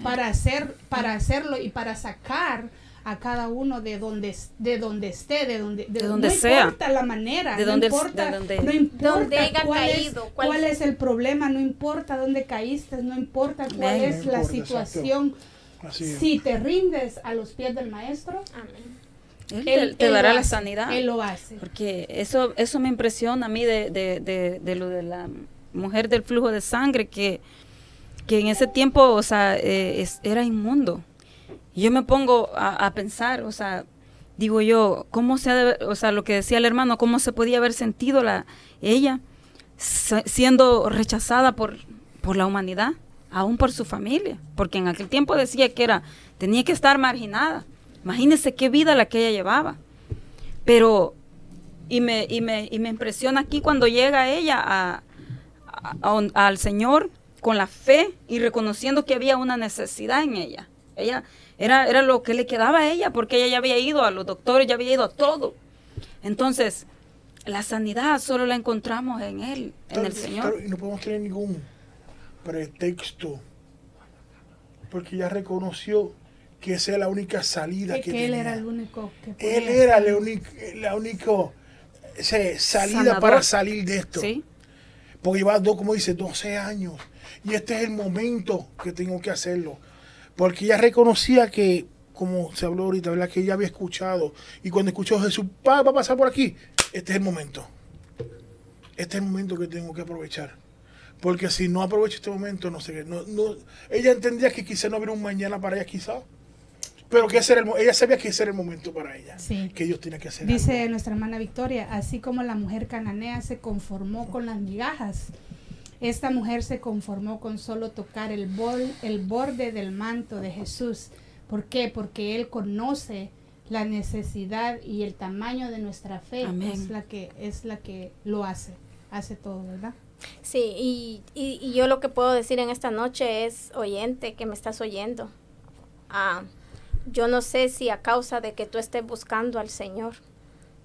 para hacer para hacerlo y para sacar a cada uno de donde de donde esté de donde de, De donde no sea. importa la manera De no donde- importa de donde- no importa Donde haya cuál, es, caído, cuál- cuál es el problema no importa dónde caíste no importa cuál es la importa, situación es. si te rindes a los pies del maestro Amén. Él, él, te, él dará lo la hace, sanidad. él lo hace Porque eso, eso me impresiona a mí de, de, de, de lo de la mujer del flujo de sangre, que que en ese tiempo, o sea, eh, es- era inmundo. Yo me pongo a, pensar, o sea, digo yo, ¿cómo se ha de- o sea, lo que decía el hermano, cómo se podía haber sentido la, ella siendo rechazada por, por la humanidad, aún por su familia? Porque en aquel tiempo decía que era, tenía que estar marginada. Imagínense qué vida la que ella llevaba. Pero, y me, y me, y me impresiona aquí cuando llega ella al Señor con la fe y reconociendo que había una necesidad en ella. Ella era, era lo que le quedaba a ella, porque ella ya había ido a los doctores, ya había ido a todo. Entonces, la sanidad solo la encontramos en Él, en el Señor. claro, y no podemos tener ningún pretexto. Porque ella reconoció que esa es la única salida Que, que, que él tenía. era el único que Él era hacer. la única, la único ese, salida Sanador. para salir de esto. Sí, Porque lleva, dos, como dice, 12 años. Y este es el momento que tengo que hacerlo. Porque ella reconocía que, como se habló ahorita, ¿verdad? Que ella había escuchado. Y cuando escuchó Jesús, "Pa, va a pasar por aquí. Este es el momento. Este es el momento que tengo que aprovechar. Porque si no aprovecho este momento, no sé qué. No, no, ella entendía que quizá no habría un mañana para ella, quizá. Pero que ese era el, ella sabía que ese era el momento para ella. Sí. Que Dios tenía que hacer. Dice algo. nuestra hermana Victoria, así como la mujer cananea se conformó con las migajas, esta mujer se conformó con solo tocar el, bol, el borde del manto de Jesús. ¿Por qué? Porque Él conoce la necesidad y el tamaño de nuestra fe. Amén. Es la que es la que lo hace, hace todo, ¿verdad? Sí, y, y, y yo lo que puedo decir en esta noche es, oyente, que me estás oyendo. Ah, yo no sé si a causa de que tú estés buscando al Señor,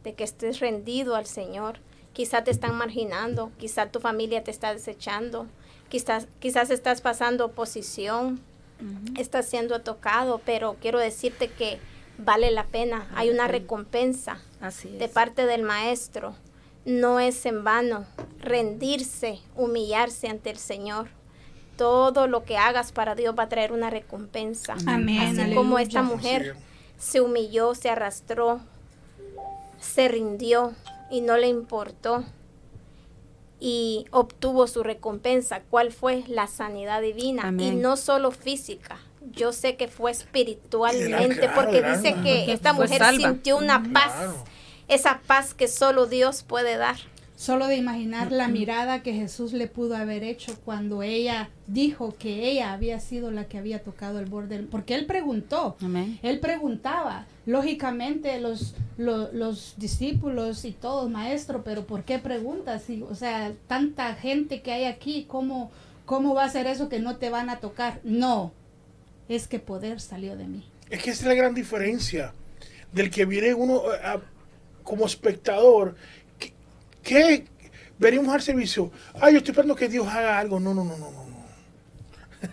de que estés rendido al Señor, quizás te están marginando, quizás tu familia te está desechando, quizás, quizás estás pasando oposición, estás siendo tocado, pero quiero decirte que vale la pena, hay una recompensa así de parte del maestro. No es en vano rendirse, humillarse ante el Señor. Todo lo que hagas para Dios va a traer una recompensa. Amén, Así como esta mujer se humilló, se arrastró, se rindió y no le importó y obtuvo su recompensa. ¿Cuál fue? La sanidad divina. Amén. Y no solo física. Yo sé que fue espiritualmente Claro, porque claro. dice que esta fue mujer salva. sintió una paz. Claro. Esa paz que solo Dios puede dar. Solo de imaginar la mirada que Jesús le pudo haber hecho cuando ella dijo que ella había sido la que había tocado el borde, porque él preguntó, Amén. él preguntaba, lógicamente los, lo- los discípulos y todos, maestro, pero ¿por qué preguntas? Y, o sea, tanta gente que hay aquí, ¿cómo, ¿cómo va a ser eso que no te van a tocar? No, es que poder salió de mí. Es que esa es la gran diferencia del que viene uno a- como espectador. que, que venimos al servicio. Ay, yo estoy esperando que Dios haga algo. No, no, no, no, no.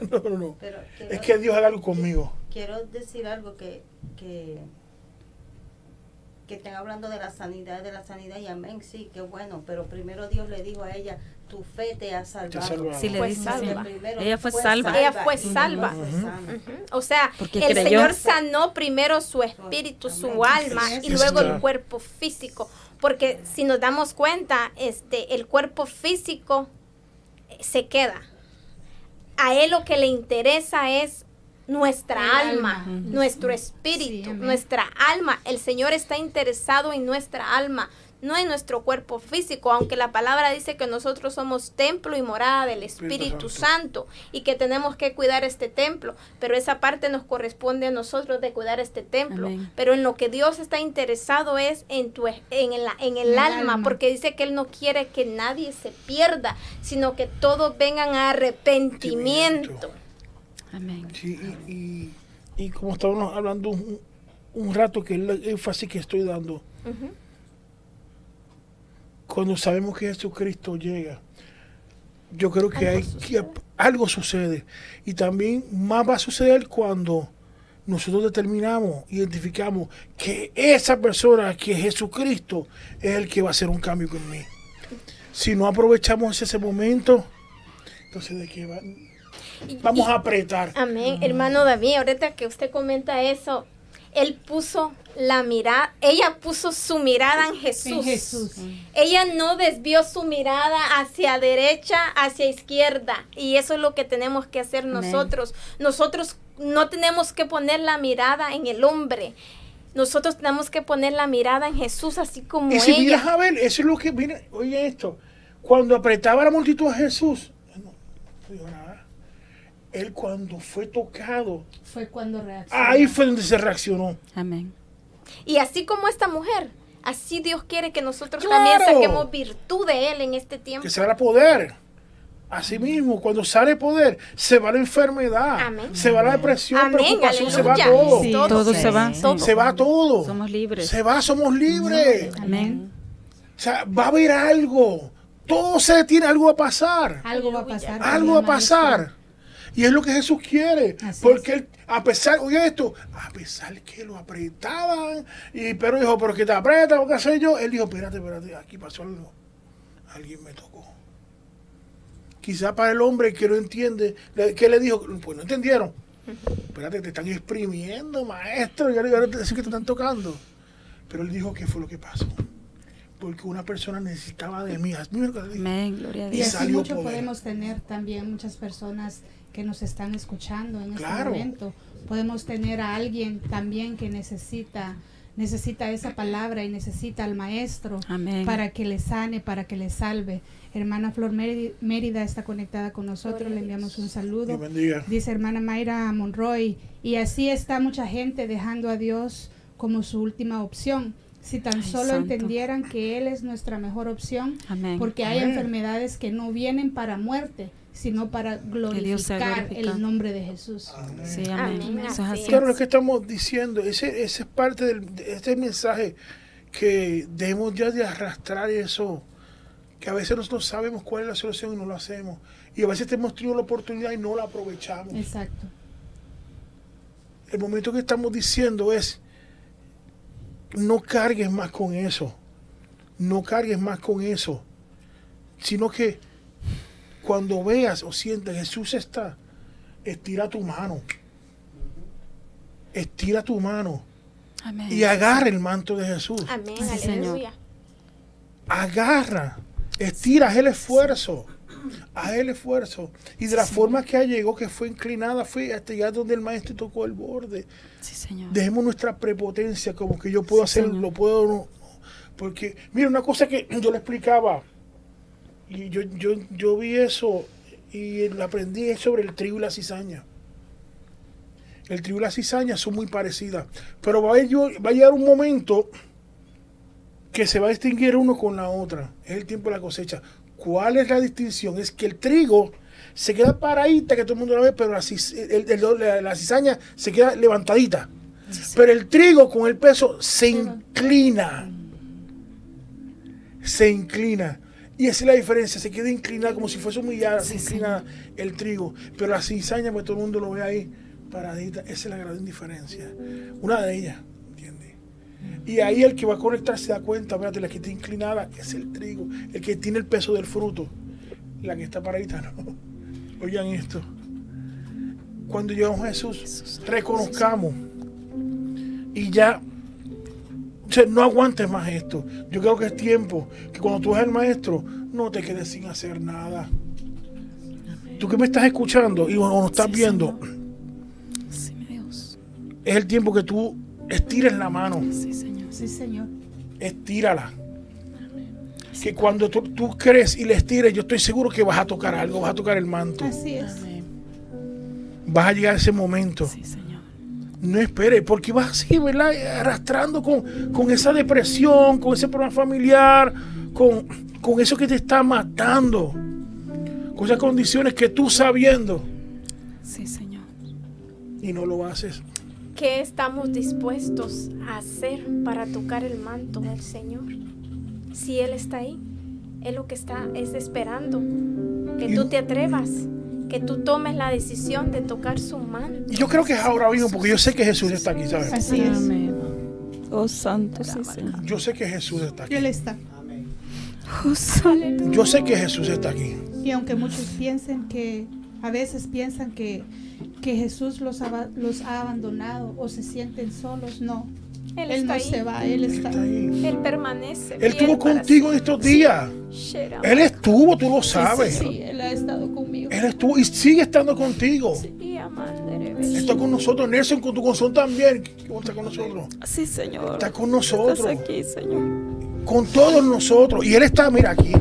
No, no, no. Pero Es que Dios haga algo conmigo. quiero decir algo que, que, que están hablando de la sanidad, de la sanidad y amén, sí, qué bueno, pero primero Dios le dijo a ella, tu fe te ha salvado. Sí, le Fue dice salva. Ella fue salva. Ella fue salva. O sea, Porque el creyó. Señor sanó primero su espíritu, su Amén. alma y luego el cuerpo físico. Porque si nos damos cuenta, este, el cuerpo físico eh, se queda. A él lo que le interesa es nuestra El alma, nuestro espíritu, nuestra alma. El Señor está interesado en nuestra alma, no en nuestro cuerpo físico, aunque la palabra dice que nosotros somos templo y morada del Espíritu Santo y que tenemos que cuidar este templo, pero esa parte nos corresponde a nosotros de cuidar este templo. Amén. Pero en lo que Dios está interesado es en tu en el, en el En el alma, alma. porque dice que él no quiere que nadie se pierda, sino que todos vengan a arrepentimiento. Amén. Sí, y, y- y como estábamos hablando un, un rato, que es el énfasis que estoy dando, cuando sabemos que Jesucristo llega, yo creo que hay que algo sucede. Y también más va a suceder cuando nosotros determinamos, identificamos que esa persona, que es Jesucristo, es el que va a hacer un cambio con mí. Si no aprovechamos ese momento, entonces de qué va? Vamos y- a apretar. Amén. Hermano David, ahorita que usted comenta eso, él puso la mirada, ella puso su mirada en Jesús. En Jesús. Ella no desvió su mirada hacia derecha, hacia izquierda. Y eso es lo que tenemos que hacer Amén. nosotros. Nosotros no tenemos que poner la mirada en el hombre. Nosotros tenemos que poner la mirada en Jesús, así como Y si ella. miras a ver, eso es lo que viene. Oye, esto. Cuando apretaba la multitud a Jesús, no, no. Él, cuando fue tocado, Fue cuando reaccionó. ahí fue donde se reaccionó. Amén. Y así como esta mujer, así Dios quiere que nosotros ¡Claro! también saquemos virtud de Él en este tiempo. Que se va a poder. Así mismo, cuando sale poder, se va la enfermedad, Amén. se va la depresión, Amén, preocupación, se va todo. Sí, Todo todo se- se va. todo. Se va todo. Somos libres. Se va, somos libres. Amén. O sea, va a haber algo. Todo se detiene, algo va a pasar. Algo va a pasar. Algo va a pasar. Y es lo que Jesús quiere. Así porque él, a pesar, oye esto, a pesar que lo apretaban, y pero dijo, pero que te aprieta, o qué sé yo, él dijo, espérate, espérate, aquí pasó algo. Alguien me tocó. Quizá para el hombre que no entiende, ¿qué le dijo? Pues no entendieron. Espérate, te están exprimiendo, maestro, ya ya te dicen que te están tocando. Pero él dijo, ¿qué fue lo que pasó? Porque una persona necesitaba de mí. Que. Amén. Gloria a Y Y así mucho poder. podemos tener también muchas personas que nos están escuchando en Claro. este momento. Podemos tener a alguien también que necesita necesita esa palabra y necesita al maestro Amén. para que le sane, para que le salve. Hermana Flor Mérida, Mérida está conectada con nosotros, le enviamos un saludo. Dice hermana Mayra Monroy, y así está mucha gente dejando a Dios como su última opción. Si tan Ay, solo santo. entendieran que Él es nuestra mejor opción, Amén. porque hay Amén. enfermedades que no vienen para muerte, sino para glorificar el nombre de Jesús. Sí, amén. Amén, Eso es así. Claro, lo que estamos diciendo, ese, ese es parte del de este mensaje que debemos ya de arrastrar eso, que a veces nosotros sabemos cuál es la solución y no lo hacemos. Y a veces tenemos tenido la oportunidad y no la aprovechamos. Exacto. El momento que estamos diciendo es, no cargues más con eso, no cargues más con eso, sino que cuando veas o sientas que Jesús está, estira tu mano, estira tu mano Amén. y agarra el manto de Jesús, Amén, Sí, Señor. aleluya. agarra, estira, haz el esfuerzo. Haz el esfuerzo. Y de la forma que llegó, que fue inclinada, fue hasta allá donde el maestro tocó el borde. Sí, Señor. Dejemos nuestra prepotencia como que yo puedo Sí, hacer, Señor. lo puedo no. Porque, mira, una cosa que yo le explicaba, y yo, yo, yo vi eso y la aprendí sobre el trigo y la cizaña. El trigo y la cizaña son muy parecidas, pero va a, va a llegar un momento que se va a distinguir uno con la otra. Es el tiempo de la cosecha. ¿Cuál es la distinción? Es que el trigo se queda paradita, que todo el mundo la ve, pero la, el- el- la- la cizaña se queda levantadita. Pero el trigo con el peso se inclina. Se inclina. Y esa es la diferencia. Se queda inclinada como si fuese humillada, se inclina el trigo. Pero la cizaña, pues todo el mundo lo ve ahí paradita. Esa es la gran diferencia. Una de ellas, ¿entiendes? Y ahí el que va a conectar se da cuenta, fíjate, la que está inclinada es el trigo. El que tiene el peso del fruto. La que está paradita, no. Oigan esto. Cuando llegamos a Jesús, reconozcamos y ya o sea, no aguantes más esto. Yo creo que es tiempo que cuando tú ves al maestro, no te quedes sin hacer nada. Tú que me estás escuchando y o nos estás Sí, viendo, Sí, mi Dios. es el tiempo que tú estires la mano, Sí, Señor. Sí, Señor. estírala. Que cuando tú, tú crees y le estires, yo estoy seguro que vas a tocar algo, vas a tocar el manto. Así es. Vas a llegar a ese momento. Sí, Señor. No esperes, porque vas a seguir ¿verdad? arrastrando con, con esa depresión, con ese problema familiar, con, con eso que te está matando, con esas condiciones que tú sabiendo Sí, Señor. y no lo haces. ¿Qué estamos dispuestos a hacer para tocar el manto del Señor? Si Él está ahí, Él lo que está es esperando que Y- tú te atrevas, que tú tomes la decisión de tocar su manto. Y yo creo que es ahora mismo, porque yo sé que Jesús está aquí, ¿sabes? Así es. Amén. Oh, santo, sí, Señor. Yo sé que Jesús está aquí. Él está. Oh, santo. Yo sé que Jesús está aquí. Y aunque muchos piensen que, a veces piensan que, que Jesús los ha, los ha abandonado o se sienten solos, no. Él, Él está no ahí. se va, Él está Está ahí. Él permanece. Él estuvo contigo en siempre. estos días. Shera. Él estuvo, tú lo sabes. Sí, Él ha estado conmigo. Él estuvo y sigue estando contigo. Está con nosotros. Nelson, con tu corazón también. Está con nosotros. Sí, Señor. Está con nosotros. Estás aquí, Señor. Con todos nosotros. Y Él está, mira, aquí.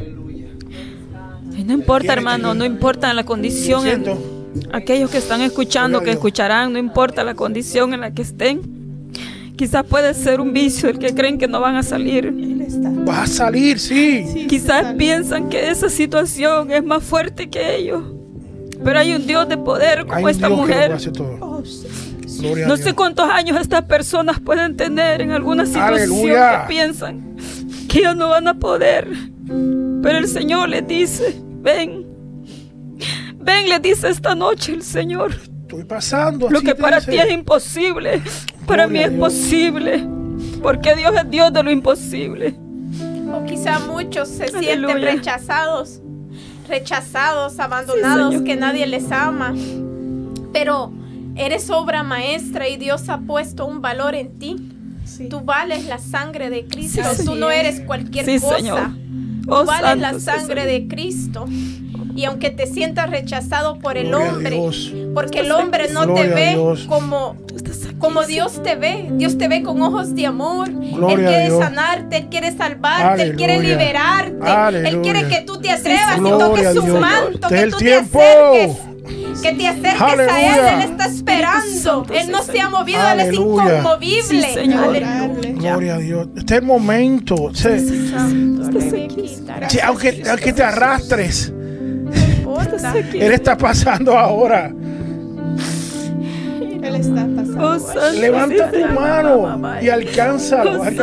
Y no importa, hermano, no importa la condición. en- siento. aquellos que están escuchando, que escucharán, no importa la condición en la que estén. Quizás puede ser un vicio el que creen que no van a salir. Él está. Vas a salir, sí. Sí, Quizás piensan que esa situación es más fuerte que ellos. Pero hay un Dios de poder como esta Dios que lo mujer. hace todo. Oh, sí. Gloria a No Dios. sé cuántos años estas personas pueden tener en alguna situación Aleluya. que piensan que ellos no van a poder. Pero el Señor les dice, ven. Ven, les dice esta noche el Señor. Estoy pasando. Lo que para dice. ti es imposible, para mí Gloria es posible. Porque Dios es Dios de lo imposible. O quizá muchos se sienten rechazados, rechazados, abandonados, que nadie les ama. Pero eres obra maestra y Dios ha puesto un valor en ti. Sí. Tú vales la sangre de Cristo. Sí, Tú no es. eres cualquier cosa. Señor. Tú Oh, vales la sangre de Cristo. Y aunque te sientas rechazado por el Gloria hombre, porque el hombre no Gloria te ve como como. Dios te ve. Dios te ve con ojos de amor. Gloria él a quiere sanarte, Él quiere salvarte, Él quiere Aleluya. liberarte. Él Aleluya. quiere que tú te atrevas y toques su Dios. manto, Este que tú tiempo. te acerques. Que te acerques a Él, Aleluya. Él está esperando. Él no se ha movido, Él es Aleluya. inconmovible. Sí, Señor. Aleluya. Gloria a Dios. Este es el momento. Sí. Sí, aunque, aunque te arrastres, Él está pasando ahora. Él está pasando. Oh, santo, Levanta sí, tu mano y alcánzalo. Oh, santo,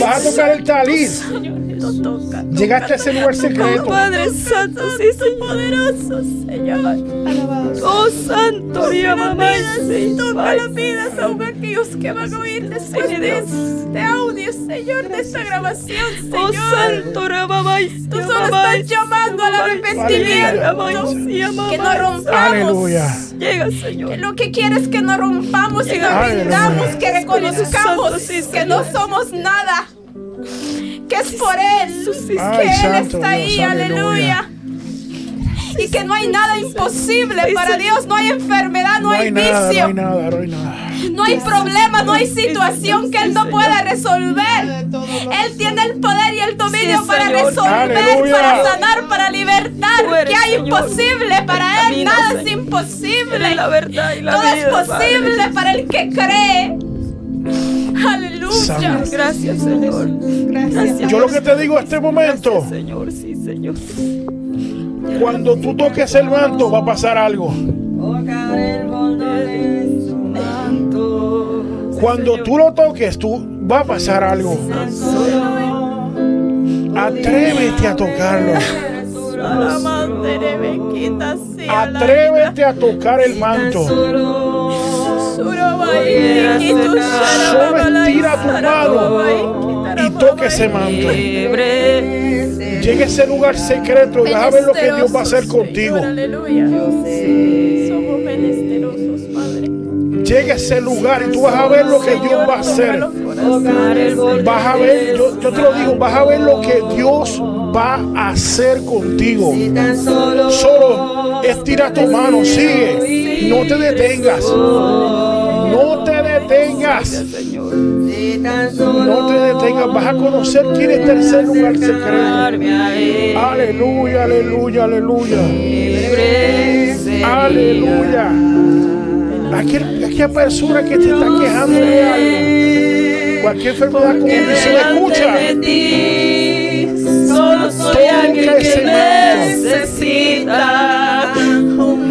Vas a tocar el talis. No toca. Llegaste a ese lugar secreto. Oh, Padre Santo, sí, Señor. poderoso, Señor. Oh, Santo, mi mamá. Sí, Toca Padre. las vidas aún aquellos que van a oír después de Dios. este audio, Señor, de esta grabación, Oh, Señor. Santo, Ramamay. Tú solo estás llamando al arrepentimiento. Que no rompamos. Aleluya. Llega, Que Señor. lo que quieres es que no rompamos y no rindamos, que reconozcamos que no somos nada, que es por Él, que Ay, Él santo está ahí, Dios, aleluya. Y que no hay nada imposible para. Dios, no hay enfermedad, no, No hay hay nada, no vicio, hay nada, no hay nada. no hay problema, no hay situación que Él no pueda resolver. Él tiene el poder y el dominio Sí, para resolver, Aleluya. para sanar, para libertar. ¿Qué hay imposible para Él? Nada es imposible. Todo es posible para el que cree. Aleluya. Gracias, Señor. Gracias. Yo lo que te digo en este momento, Gracias, Señor. Sí, Señor. cuando tú toques el manto va a pasar algo. Cuando tú lo toques, tú va a pasar algo. Atrévete a tocarlo. Atrévete a tocar el manto. Solo estira tu mano y toque ese manto. Llega a ese lugar secreto y vas a ver lo que Dios va a hacer contigo. Llega a ese lugar y tú vas a ver lo que Dios va a hacer. Vas a ver, yo, yo te lo digo, vas a ver lo que Dios va a hacer contigo. Solo estira tu mano, sigue. No te detengas. No te detengas. No te detengas. Vas a conocer quién está en ese lugar secreto. Aleluya, aleluya, aleluya. Aleluya. Aquel- aquella persona que te está quejando de algo. Cualquier enfermedad como se le escucha. Solo soy alguien que necesita un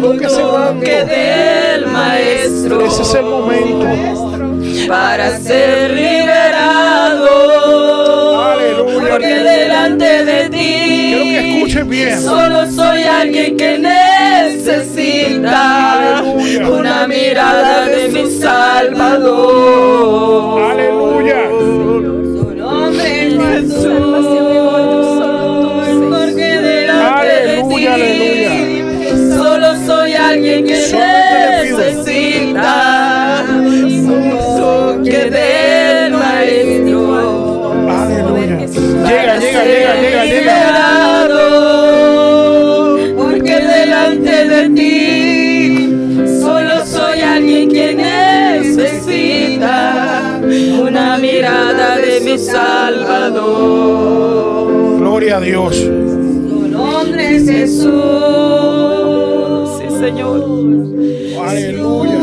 del maestro Ese es el momento. Para ser liberado. Aleluya. Porque delante de Quiero que ti escuchen bien. solo soy alguien que necesita Aleluya. una mirada de mi Salvador. Aleluya. Su nombre es Jesús. Gloria a Dios. Tu nombre es Jesús. Sí, Señor. Aleluya.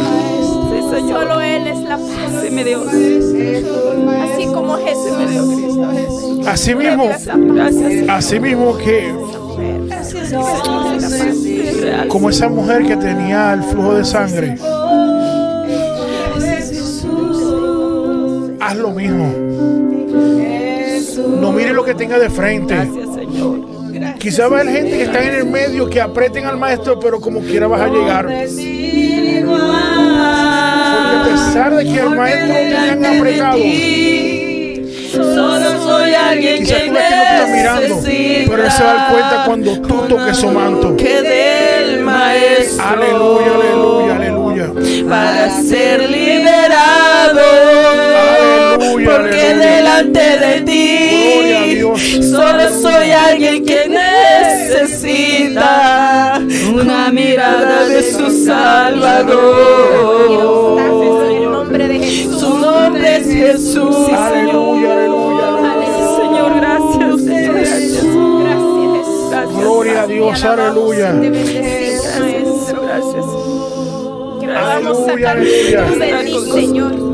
Sí, Señor. Solo Él es la paz. Sí, mi Dios. Así como Jesús. Así mismo, Gracias. así mismo que como esa mujer que tenía el flujo de sangre. Haz lo mismo. No mire lo que tenga de frente. Gracias, Señor. Quizá va a haber gente que está en el medio que apreten al maestro, pero como quiera vas a llegar. Porque a pesar de que al maestro lo tenían apretado, Solo soy alguien quizás que tú ves que no te está mirando, pero él se va a dar cuenta cuando tú toques su manto. que del maestro Aleluya, aleluya, aleluya. para ser liberado porque delante de ti solo soy alguien que necesita una mirada de su Salvador En el nombre de Jesús. su nombre es Jesús Aleluya, aleluya. Señor gracias Señor gracias Gracias, gracias Gloria a Dios, aleluya. Gracias Podamos Aleluya, sacar aleluya. virtud de ti, Señor.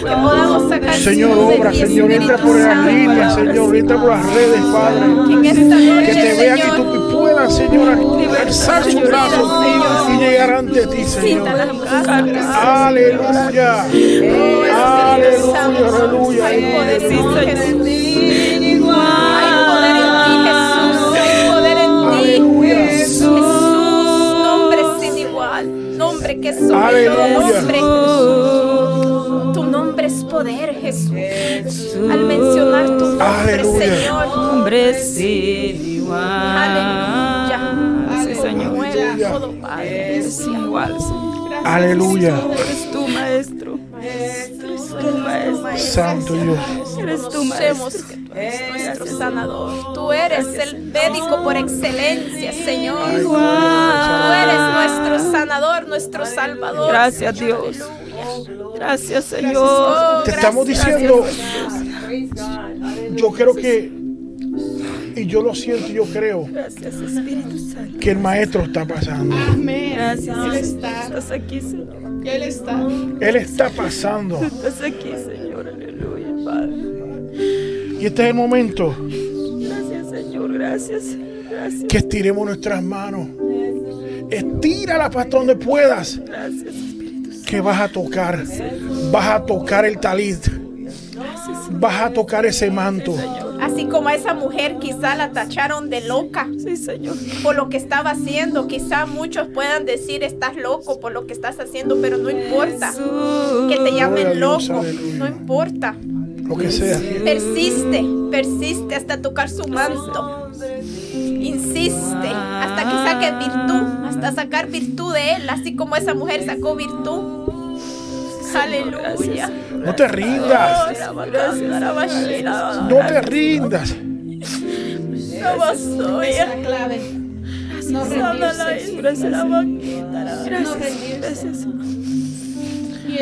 Que podamos sacar Señor, obra, Señor, entra por las líneas, Señor, entra por las redes, Padre. Que Que te vean y Señor, tú que puedan, Señor, alzar sus brazos y llegar ante ti, Señor. Aleluya. Aleluya, aleluya. Hay poder en ti, Jesús. Hay poder en ti, Jesús. Nombre sin igual. Nombre que sobre todo nombre. Es poder, Jesús. Al mencionar tu nombre, Aleluya. Señor. hombre sin igual. Aleluya. Sí, Señor. Mueve todo, Padre. Sin igual, Señor. Aleluya. Eres tú, maestro. Eres tú, maestro. Santo Dios. Eres tú, maestro. que tú eres nuestro sanador. Tú eres el médico por excelencia, Señor. Tú eres nuestro sanador, nuestro salvador. Gracias, Dios. Gracias, Señor. Oh, Te estamos diciendo, yo creo que, y yo lo siento, yo creo Gracias, Espíritu Santo. que el maestro está pasando. Gracias. Él está. Estás aquí, Señor. Él está. Él está pasando. Estás aquí, Señor. Aleluya, Padre. Y este es el momento Gracias, Señor. Gracias. Gracias. que estiremos nuestras manos. Estírala para donde puedas. Gracias. Que vas a tocar. Vas a tocar el talit. Vas a tocar ese manto. Así como a esa mujer quizá la tacharon de loca Sí, Señor. por lo que estaba haciendo. Quizá muchos puedan decir estás loco por lo que estás haciendo, pero no importa. Que te llamen loco, no importa. Lo que sea. Persiste, persiste hasta tocar su manto. Hasta que saque virtud, hasta sacar virtud de él, así como esa mujer sacó virtud. Aleluya. No te rindas. No te rindas. No. Gracias.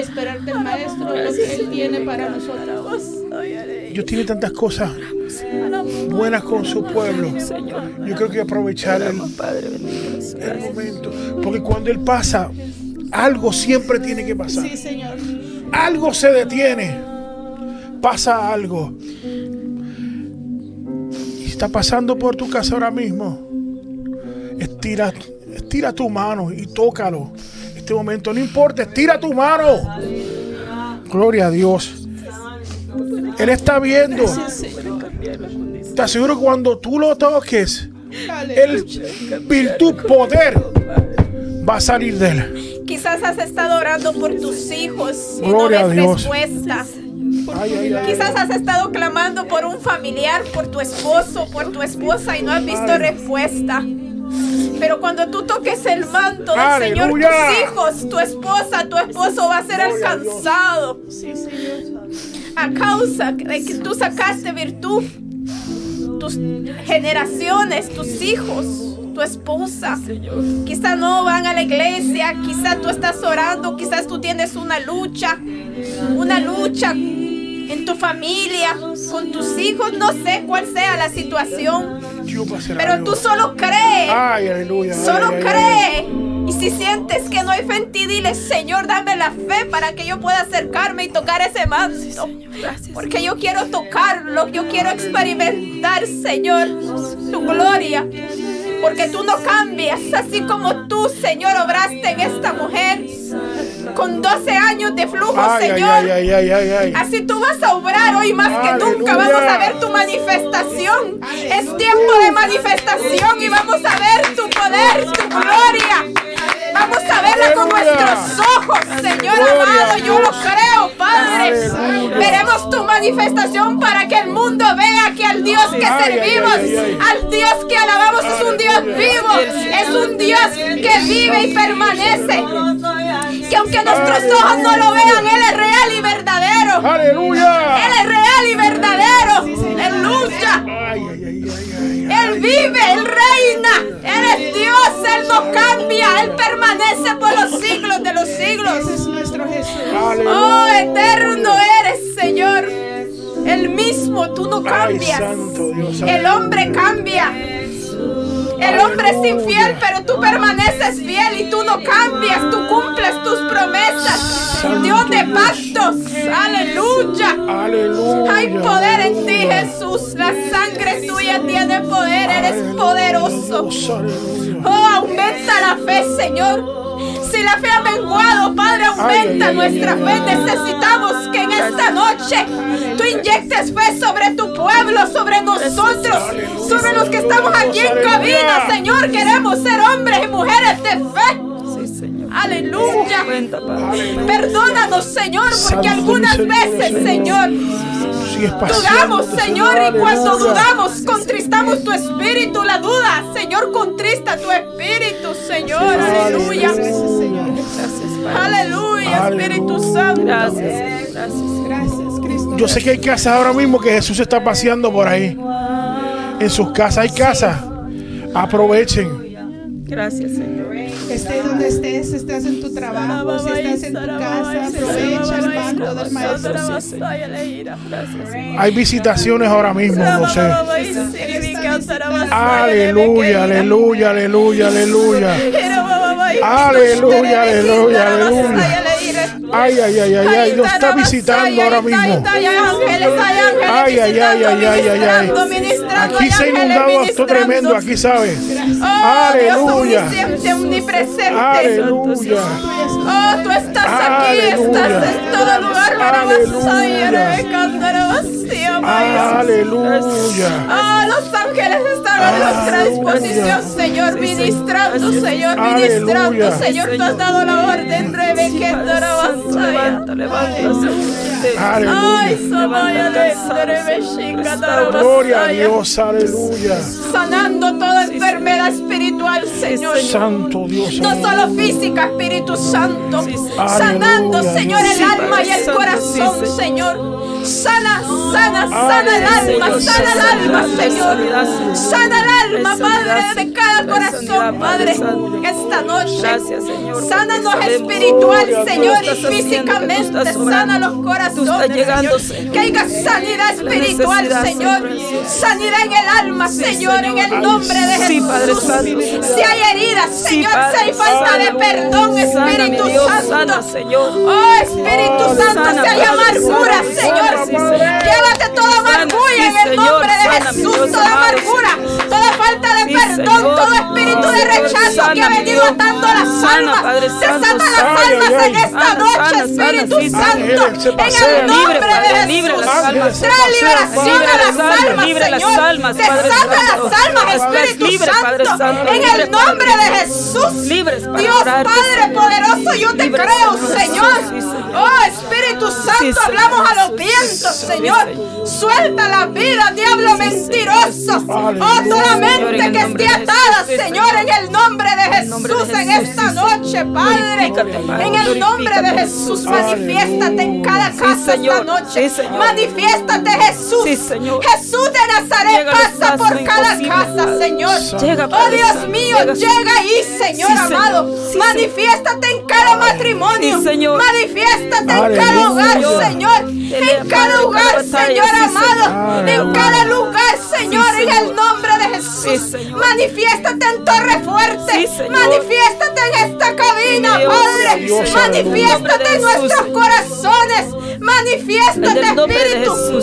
Esperar que el maestro lo que él tiene para nosotros. Dios tiene tantas cosas buenas con su pueblo. Yo creo que aprovechar el, el momento. Porque cuando Él pasa, algo siempre tiene que pasar. Sí, Señor. Algo se detiene. Pasa algo. Y está pasando por tu casa ahora mismo. Estira, estira tu mano y tócalo. Este momento, no importa, estira tu mano. Gloria a Dios. Él está viendo. Te aseguro que cuando tú lo toques, el virtud, poder va a salir de él. Quizás has estado orando por tus hijos y Gloria a no ves Dios. respuesta. Ay, ay, ay. Quizás has estado clamando por un familiar, por tu esposo, por tu esposa y no has visto respuesta. Pero cuando tú toques el manto del Señor, Aleluya. tus hijos, tu esposa, tu esposo va a ser alcanzado. Sí, Señor. A causa de que tú sacaste virtud. Tus generaciones, tus hijos, tu esposa. Quizás no van a la iglesia, quizás tú estás orando, quizás tú tienes una lucha, una lucha en tu familia, con tus hijos, no sé cuál sea la situación, Dios va a hacer pero algo. tú solo crees. Ay, aleluya. ay, Solo ay, ay. cree. Y si sientes que no hay fe en ti, dile, Señor, dame la fe para que yo pueda acercarme y tocar ese manto. Porque yo quiero tocarlo, yo quiero experimentar, Señor, tu gloria. Porque tú no cambias, así como tú, Señor, obraste en esta mujer con 12 años de flujo, Ay, Señor. ay, ay, ay, ay, ay. Así tú vas a obrar hoy más que nunca. Vamos a ver tu manifestación. Es tiempo de manifestación y vamos a ver tu poder, tu gloria. Vamos a verla con nuestros ojos, Señor amado. Yo lo creo, Padre. Veremos tu manifestación para que el mundo vea que al Dios que servimos, al Dios que alabamos es un Dios vivo, es un Dios que vive y permanece. Que aunque nuestros ojos no lo vean, Él es real y verdadero. Aleluya. Él es real y verdadero. Ay, ay. Él vive, Él reina. Es Dios, Él no cambia. Él permanece por los siglos de los siglos. Oh, Aleluya. eterno eres, Señor. El mismo, tú no cambias. El hombre cambia. El hombre es infiel, pero tú permaneces fiel y tú no cambias. Tú cumples tus promesas. Dios de pactos. Aleluya. Aleluya. Hay poder en ti, Jesús. La sangre tuya tiene poder. Eres poderoso. Oh, aumenta la fe, Señor. Si la fe ha menguado, Padre, aumenta Ay, nuestra ay, fe. ay. Necesitamos que en esta noche tú inyectes fe sobre tu pueblo, sobre nosotros, sobre los que estamos aquí en cabina, Señor. Queremos ser hombres y mujeres de fe. Aleluya. Perdónanos, Señor, porque algunas veces, Señor, Sigues Dudamos, Señor, y cuando dudamos, contristamos tu espíritu. La duda, Señor, contrista tu espíritu, Señor. Aleluya. Aleluya, Espíritu Santo. Gracias, gracias. Yo sé que hay casas ahora mismo que Jesús está paseando por ahí. En sus casas hay casas. Aprovechen. Gracias, Señor. Estés donde estés, estás en tu trabajo, si estás en tu casa, aprovecha el manto del maestro. Hay visitaciones ahora mismo, no sé. Aleluya, aleluya, aleluya, aleluya. Aleluya, aleluya, aleluya. Ay, ay, ay, ay, ay. Dios está visitando ahora mismo. Ay, ay, ay, ay, ay, ay, ay. Aquí se ha inundado esto tremendo, aquí sabe. Oh, Aleluya. Aleluya. Oh, tú estás aquí, estás en todo lugar. Aleluya. Aleluya. Ah, los ángeles están a nuestra disposición, Señor, ministrando, Señor, ministrando, Señor, tú has dado la orden, Levanta, levanta, Señor. Ay, Aleluya. Samaya, Gloria a Dios, aleluya. sanando toda enfermedad espiritual, Señor. Santo Dios. No solo física, Espíritu Santo. Sanando. Señor, el alma y el corazón, Señor. Sana, sana, sana el alma, sana el alma, Señor. Sana el alma, Padre, de cada corazón, Padre. Esta noche. Señor. Sánanos espiritual, Señor, y físicamente. Sana los corazones. Que haya sanidad espiritual, Señor. Sanidad en el alma, Señor, en el nombre de Jesús. Si hay heridas, Señor, si hay falta de sana. perdón, Sana, Espíritu Santo. sana. Oh, Espíritu Oh, Santo, sana, si hay amargura, sana, Señor. Señor. Llévate toda amargura en el nombre de Jesús. Toda amargura, toda falta de Sí, perdón, Señor. todo espíritu de Señor, rechazo que ha venido atando las almas. Padre Desata Santo, las sana. almas Ay, en esta Sana, noche, sana, Espíritu Santo. Se En el nombre Padre, de Jesús. las almas. Se Trae liberación a las las almas, libre las Señor. almas, Desata las almas, Espíritu Santo. En el nombre de Jesús. Dios Padre Señor. poderoso, yo te creo, Señor. Señor. Señor. Oh, Espíritu Santo, Señor. hablamos a los vientos, Señor. Señor. Suelta la vida, diablo mentiroso. Oh, Toda Señor, que esté atada, Jesús, Señor, en el nombre de Jesús, en esta noche. Padre. En el nombre de Jesús, manifiéstate en cada casa esta noche. Manifiéstate, Jesús. Jesús de Nazaret pasa por cada casa. Señor. Oh Dios mío, llega. ahí, Señor amado. Manifiéstate en cada matrimonio. Manifiéstate en cada hogar, Señor. En cada hogar. Señor amado. En cada lugar, Señor, en el nombre de Jesús. Sí, Señor. Manifiéstate en Torre Fuerte. Sí, Señor. Manifiéstate en esta cabina, Dios, Padre. Dios, Manifiéstate en nuestros corazones. Manifiéstate, Espíritu.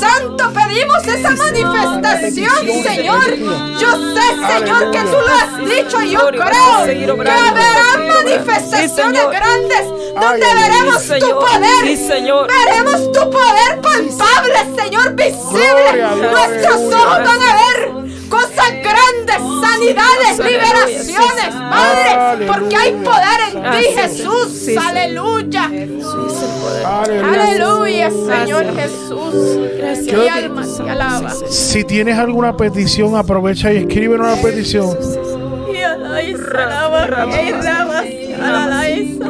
Santo. Pedimos esa manifestación, Señor. Yo sé, Señor, que tú lo has dicho y yo creo que habrá manifestaciones grandes donde veremos Sí, tu poder. Sí, Señor. Veremos tu poder palpable, Señor, visible. Nuestros ojos van a ver cosas grandes, sanidades, Aleluya, liberaciones. Padre, porque hay poder en ti, Gracias, Jesús. Aleluya. Aleluya. Señor Gracias. Jesús. Quiero- Mi alma te alaba. Si tienes alguna petición, aprovecha y escríbenos una petición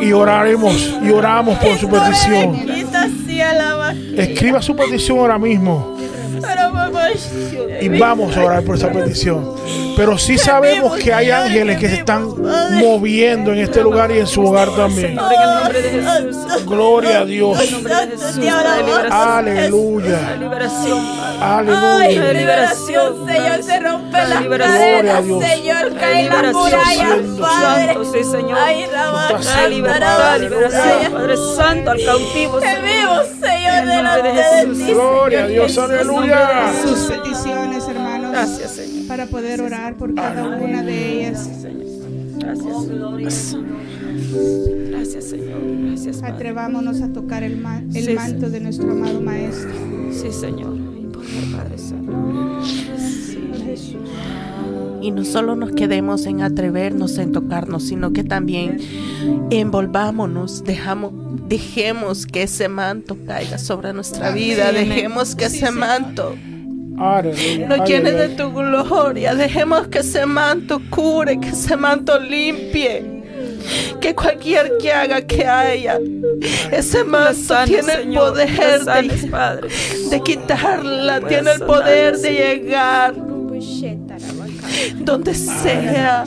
Y oraremos y oramos por su petición. Escriba su petición ahora mismo y vamos a orar por esa petición. Pero sí sabemos que hay ángeles que se están moviendo en este lugar y en su hogar también. Gloria a Dios. Aleluya. Aleluya. Liberación. Señor, se rompe las liberación. Gloria a cadenas, Dios. Señor, liberación. murallas, Santo, Padre. Santo, sí, Señor. Padre. liberación, Padre Santo, al cautivo. que Señor. vivo, Señor, delante de ti. Gloria a Dios. Aleluya. Sus peticiones, hermanos, Gracias, Señor. para poder orar por cada una de ellas. Gracias. Gracias, Señor. Gracias, Padre. Atrevámonos a tocar el, ma- el Sí, manto de nuestro amado Maestro. Sí, Señor. Y por favor, Padre Santo. Sí. Y no solo nos quedemos en atrevernos en tocarnos, sino que también envolvámonos, dejamos, dejemos que ese manto caiga sobre nuestra vida, dejemos que ese manto Aleluya. nos llene de Aleluya. tu gloria, dejemos que ese manto cure, que ese manto limpie. Que cualquier que haga que haya, ese manto tiene el Señor, poder sanes, de, Padre. de quitarla, tiene el sanar, poder de llegar donde sea.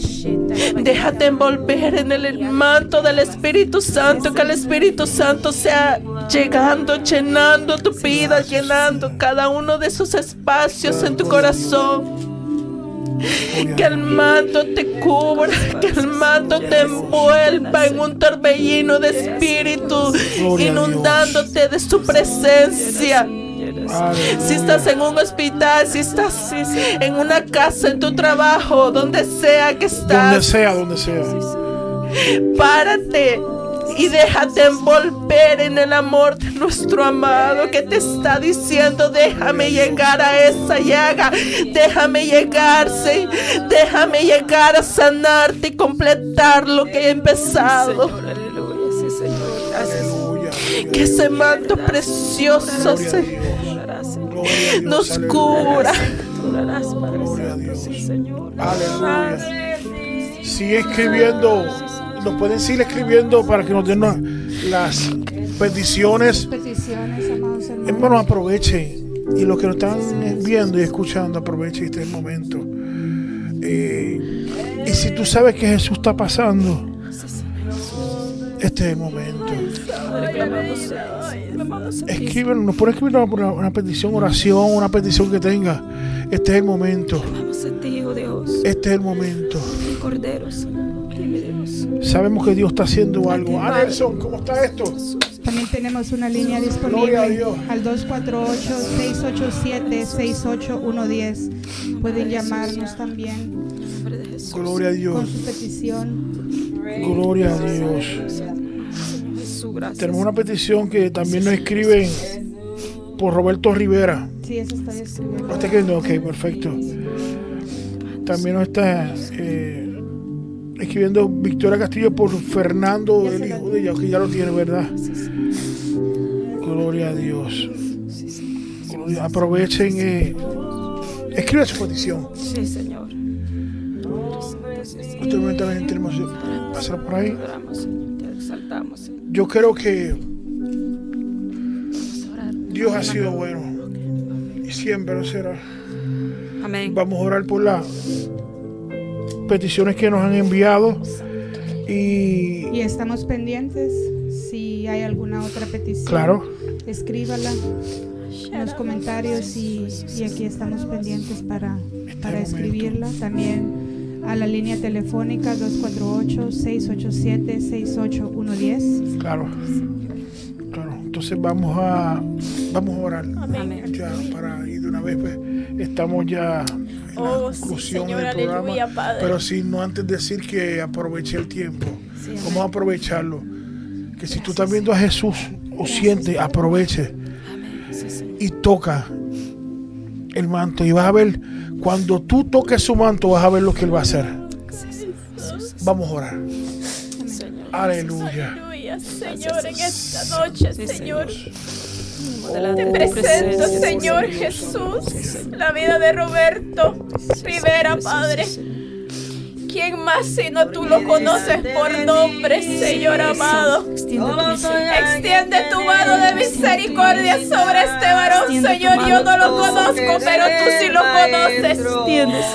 Déjate envolver en el manto del Espíritu Santo, que el Espíritu Santo sea llegando, llenando tu vida, llenando cada uno de esos espacios en tu corazón. Que el manto te cubra, que el manto te envuelva en un torbellino de espíritu, inundándote de su presencia. Si estás en un hospital, si estás en una casa, en tu trabajo, donde sea que Donde estás, sea, donde sea. párate y déjate envolver en el amor de nuestro amado que te está diciendo, déjame llegar a esa llaga, déjame llegarse, déjame llegar a sanarte y completar lo que he empezado. Que ese manto precioso se. Gloria nos Aleluya. cubra. Orarás, Padre Gloria a. Dios. Sí, Señor. Aleluya. Sigue escribiendo. Nos pueden seguir escribiendo para que nos den la- las peticiones. Peticiones, amados hermanos. Hermanos, aprovechen. Y los que nos están viendo y escuchando, aprovechen este momento. Eh, y si tú sabes que Jesús está pasando, este es el momento. Escríbenos, nos pueden escribir una, una petición, oración, una petición que tenga. Este es el momento. Dios. Este es el momento. Sabemos que Dios está haciendo algo. Anderson, ¿cómo está esto? También tenemos una línea disponible al 248-687-68110. Pueden llamarnos también En el nombre de Jesús. Gloria a con Dios. su petición. Gloria a Dios. Señor Jesús, gracias. Tenemos una petición que también nos escriben por Roberto Rivera. Sí, eso está escribiendo. ¿Lo está escribiendo? Ok, perfecto. También nos está eh, escribiendo Victoria Castillo por Fernando, el hijo de ella, que ya lo tiene, ¿verdad? Gloria a Dios. Gloria- Aprovechen. Eh, escribe su petición. Sí, Señor. Señor. Justamente la gente tenemos que pasar por ahí. Yo creo que. Dios ha sido bueno y siempre lo será. Amén. Vamos a orar por las peticiones que nos han enviado y Y estamos pendientes. Si hay alguna otra petición, claro, escríbala en los comentarios y, y aquí estamos pendientes para, para momento. escribirla. También a la línea telefónica 248-687-68110. claro, claro. Entonces vamos a vamos a orar. Amén. Ya para ir de una vez, pues, estamos ya en la Oh, sí, conclusión Señor, del programa. aleluya, Padre. Pero sí, no antes decir que aproveche el tiempo. Sí. Vamos a aprovecharlo. Que si tú estás viendo a Jesús o sientes, aproveche Amén. Sí, y toca el manto. Y vas a ver, cuando tú toques su manto, vas a ver lo que Él va a hacer. Vamos a orar. Aleluya. Aleluya, Señor, en esta noche, Señor. Te presento, Señor Jesús, la vida de Roberto Rivera, Padre. ¿Quién más sino tú lo conoces por nombre, Señor amado? Extiende tu mano de misericordia sobre este varón, Señor. Yo no lo conozco, pero tú sí lo conoces.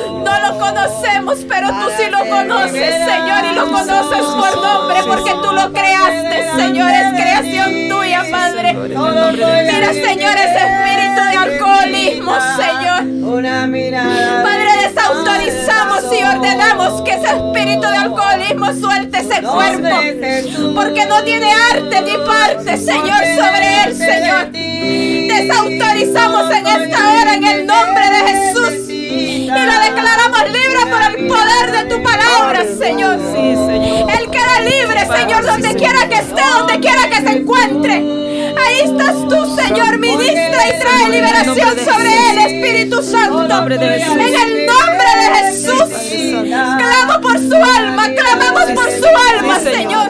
No lo conocemos, pero tú sí lo conoces, Señor, y lo conoces por nombre, porque tú lo creaste, Señor. Es creación tuya, Padre. Mira, Señor, ese espíritu de alcoholismo, Señor. Una mirada. Padre, desautorizamos y ordenamos que ese espíritu de alcoholismo suelte ese cuerpo. Porque no tiene arte ni parte, Señor, sobre él, Señor. Desautorizamos en esta hora en el nombre de Jesús. Y lo declaramos libre por el poder de tu palabra, Señor. Sí, Señor. Él queda libre, Señor, donde quiera que esté, donde quiera que se encuentre. Ahí estás tú, Señor, ministra y trae liberación sobre él, Espíritu Santo. En el nombre de Jesús. Clamo por su alma, clamamos por su alma, Señor.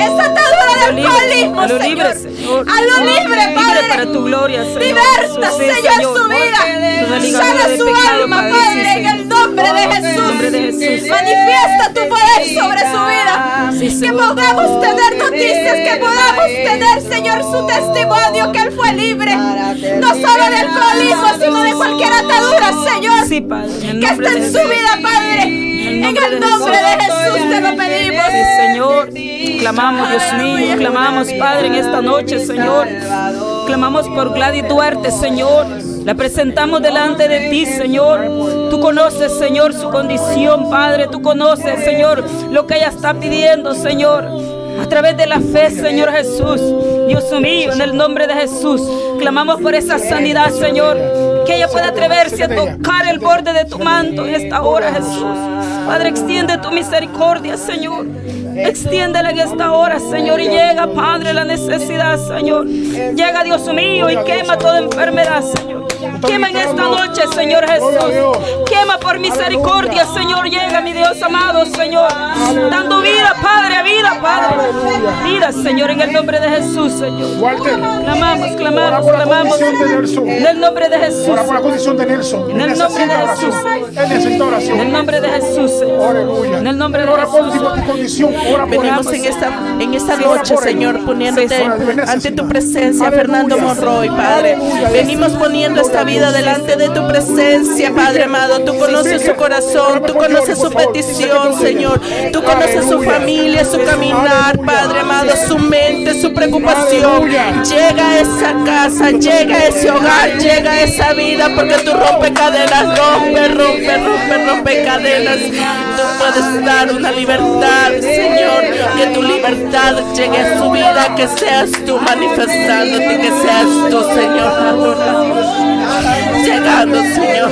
Esa atadura del alcoholismo, Señor. A lo libre, Padre. para tu gloria, Señor. Liberta, Sí, Señor, su vida. Sana su alma, Padre, en el nombre de En el nombre de Jesús. Manifiesta tu poder sobre su vida. Que podamos tener noticias, que podamos tener, Señor, su testimonio, que Él fue libre. No solo de alcoholismo, sino de cualquier atadura, Señor. Que esté en su vida, Padre. En el nombre de Jesús te lo pedimos. Sí, Señor. Clamamos, Dios mío. Clamamos, Padre, en esta noche, Señor. Clamamos por Gladys Duarte, Señor. La presentamos delante de ti, Señor. Tú conoces, Señor, su condición, Padre. Tú conoces, Señor, lo que ella está pidiendo, Señor. A través de la fe, Señor Jesús. Dios mío, en el nombre de Jesús. Clamamos por esa sanidad, Señor. Que ella pueda atreverse a tocar el borde de tu manto en esta hora, Jesús. Padre, extiende tu misericordia, Señor. Extiéndela en esta hora, Señor. Y llega, Padre, la necesidad, Señor. Llega, Dios mío, y quema toda enfermedad, Señor. Quema en esta noche, Señor Jesús. Quema por misericordia, Señor. Llega, mi Dios amado, Señor. Dando vida, Padre, vida, Padre. Vida, Señor, en el nombre de Jesús, Señor. Clamamos, clamamos, clamamos. En el nombre de Jesús. Ora por la condición de Nelson. En el nombre de. Jesús. En el nombre de Jesús, Señor. En el nombre de Jesús. Venimos en esta, en esta noche. Señor, poniéndote ante tu presencia. Fernando Monroy, Padre. Venimos poniendo esta vida delante de tu presencia, Padre amado. Tú conoces su corazón, tú conoces su petición, Señor. Tú conoces su familia, su caminar, Padre amado, su mente, su preocupación. Llega a esa casa, llega a ese hogar, llega a esa vida, porque tú rompe cadenas, rompe, rompe, rompe, rompe cadenas. Tú puedes dar una libertad, Señor, que tu libertad llegue a su vida, que seas tú manifestándote, que seas tú, Señor, llegando, Señor.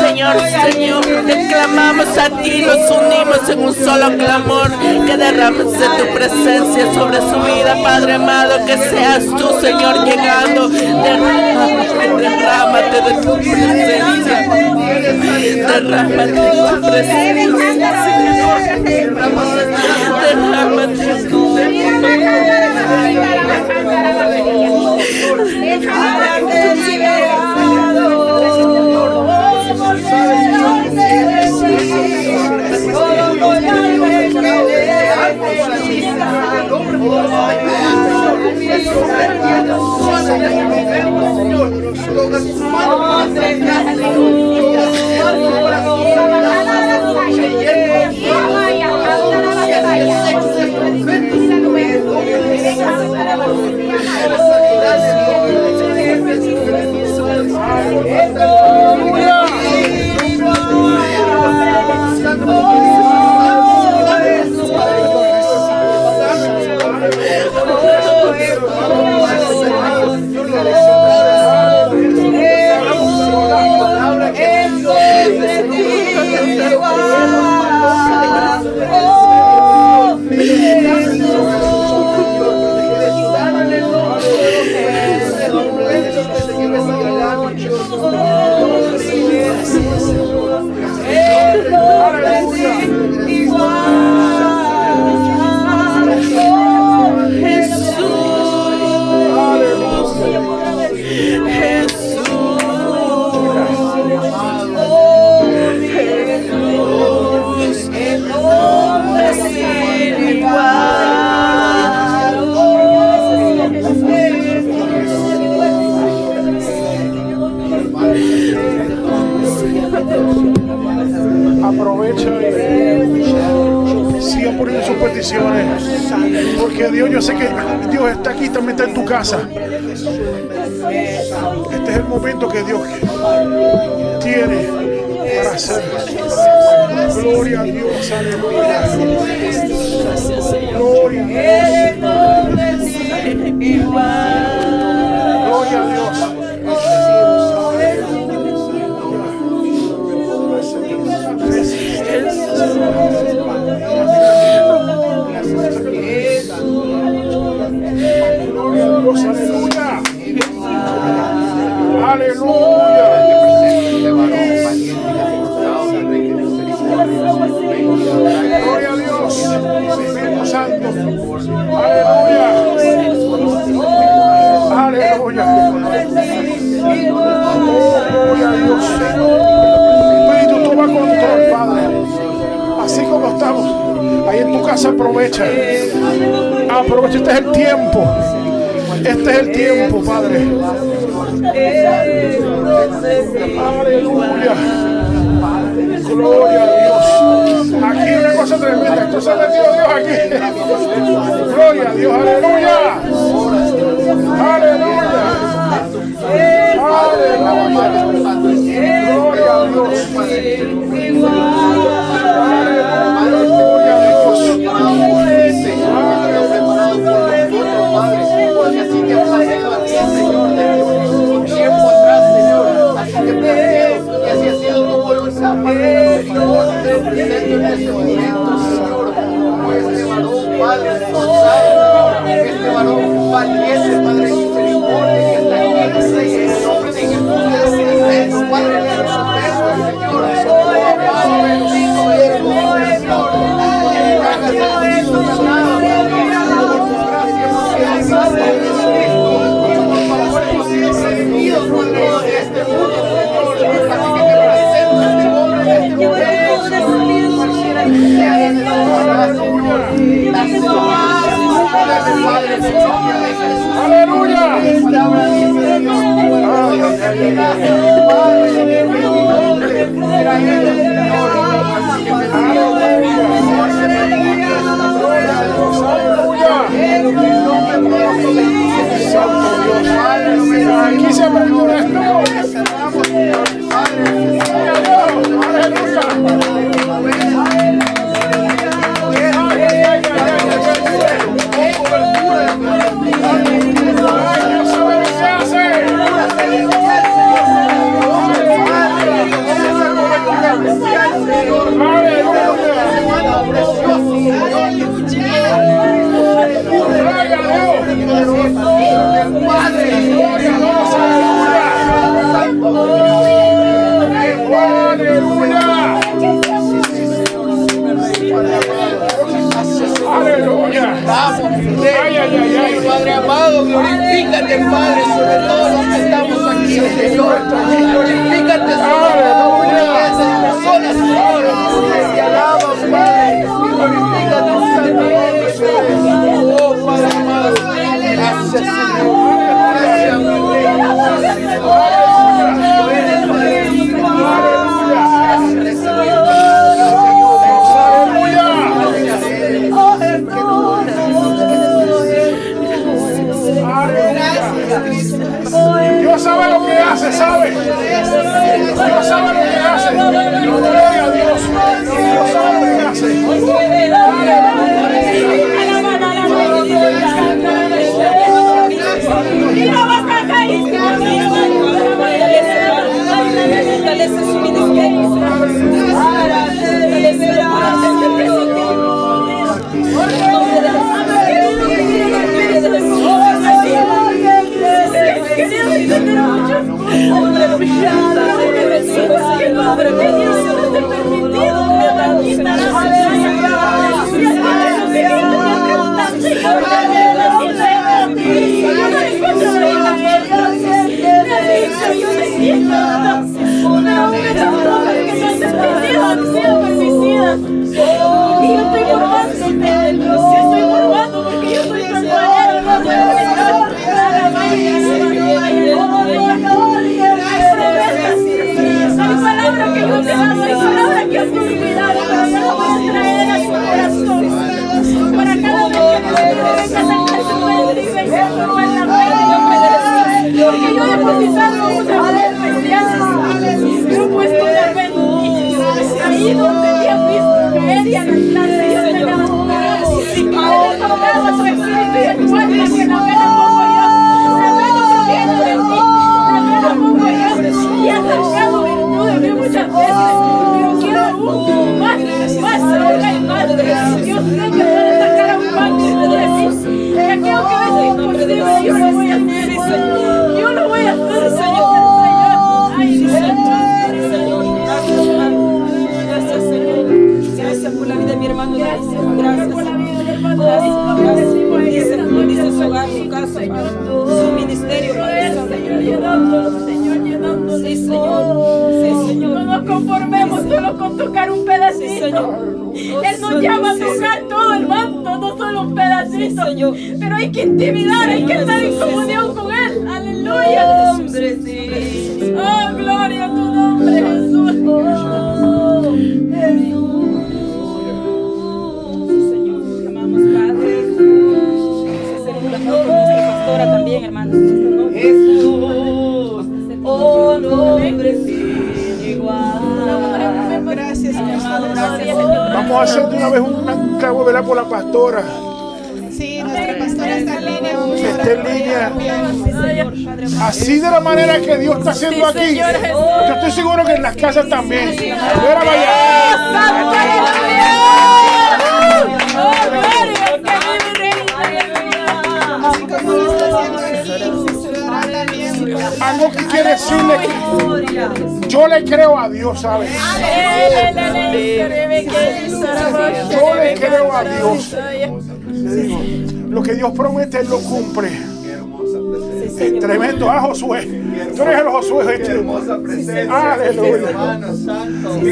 Señor, Señor, te clamamos a ti, nos unimos en un solo clamor, que derrames de tu presencia sobre su vida, Padre amado, que seas tú, Señor, llegando. Derrámate, derrámate de tu presencia. Derrámate de tu presencia, Señor. Derrámate. Señor, Show.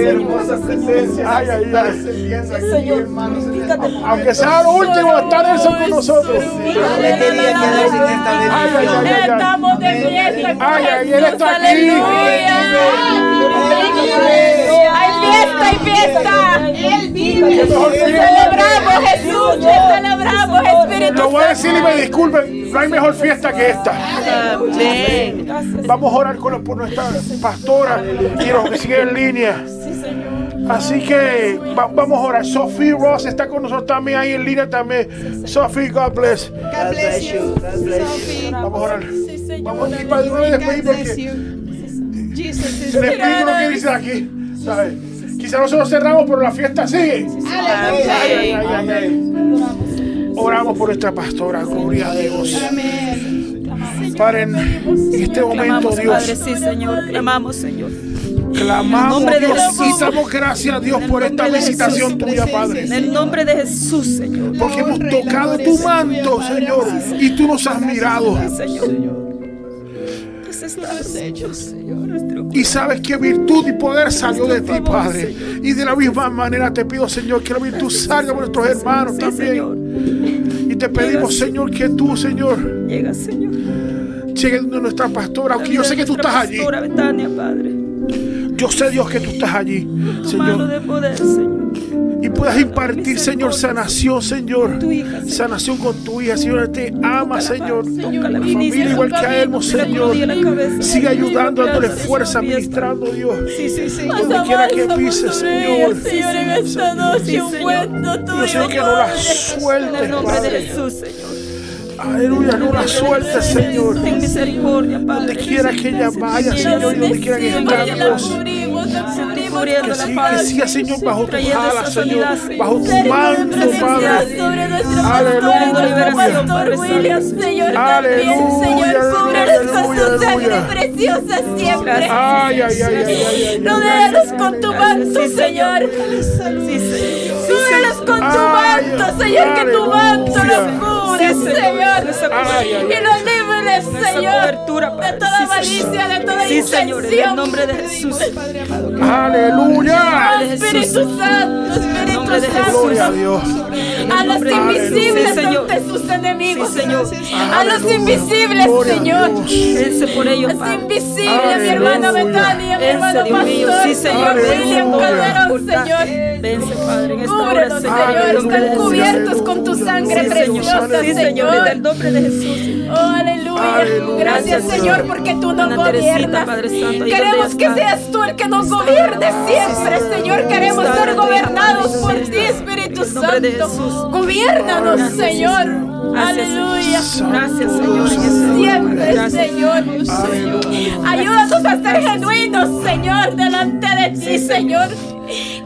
Qué hermosa presencia. Ay, ay, ay. Estar encendiendo aquí, hermano. Aunque sea lo último, está Nelson con nosotros. Estamos de fiesta. Ay, ay, Él está aquí. aleluya. Hay fiesta, hay fiesta. Él vive. Celebramos, Jesús. Te celebramos, Espíritu Lo voy a decir y me disculpen, no hay mejor fiesta que esta. Amén. Vamos a orar con por nuestra pastora y los que siguen en línea. Así que va- vamos a orar. Sophie Ross está con nosotros también ahí en línea también. Sophie, God bless. God bless you. Vamos a orar. Vamos a ir para de una vez despedir God bless porque is el Espíritu no quiere decir aquí. ¿sabes? Quizá nosotros cerramos, pero la fiesta sigue. Ay, ay, ay, ay. Oramos por nuestra pastora, gloria a Dios. Amén. Padre, en este momento, Clamamos, Padre, Dios, sí, Señor. Clamamos, Señor. Clamamos, nombre de Dios, Jesús. y damos gracias a Dios por esta visitación Jesús, tuya, Padre. En el nombre de Jesús, Señor. Porque hemos tocado tu manto, Señor, y tú nos has mirado. Señor. Pues Y sabes que virtud y poder salió de ti, Padre. Y de la misma manera te pido, Señor, que la virtud salga por nuestros hermanos Sí, también. Y te pedimos, Señor, que tú, Señor, Llega, Señor. llegues donde nuestra pastora, aunque yo sé que tú estás allí. pastora Betania, Padre. Yo sé, Dios, que tú estás allí, Señor. Y puedas impartir, Señor, sanación, Señor. Sanación con tu hija, Señor. Te ama, Señor. La familia igual que a Elmo, Señor. Sigue ayudando, dándole fuerza, ministrando, Dios. Donde quiera que pise, Señor. Señor, en esta noche Yo sé que no la sueltes, el nombre de Padre. Jesús, Señor. Aleluya, no la sueltes, Señor. Donde quiera que ella vaya, Señor, y donde quiera que Cubriendo Que sí, que siga, Señor, bajo tu ala, Señor. Bajo tu manto, Padre. Aleluya, aleluya. Aleluya, aleluya, preciosa siempre. Ay, ay, ay. Rodéalos con tu manto, Señor. Sí, Señor. Cúbrelos con tu manto, Señor, que tu manto los cubre, Sí, Señor. Y los libres, Señor, de toda malicia, de toda Sí, Señor, en el nombre de Jesús. Aleluya. Espíritu Santo, Espíritu nombre de Santo. Gloria a Dios. A los invisibles Señor. ante sus enemigos. Señor. A los invisibles, Señor. Por ellos, Es invisible, mi hermana Betania, mi hermano pastor, Sí, Señor. William Calderón, Señor. Vence, Padre, en esta hora, Señor. Están cubiertos con tu sangre preciosa, Señor. En el nombre de Jesús. Oh, aleluya. Gracias, Señor, porque tú nos gobiernas. Queremos que seas tú el que nos gobierne siempre, Señor. Queremos ser gobernados por ti, Espíritu Santo. Jesús. Gobiérnanos, Gracias, Señor. Aleluya. Gracias, Señor. Siempre. Señor. Ayúdanos a ser genuinos, Señor, delante de ti, Señor.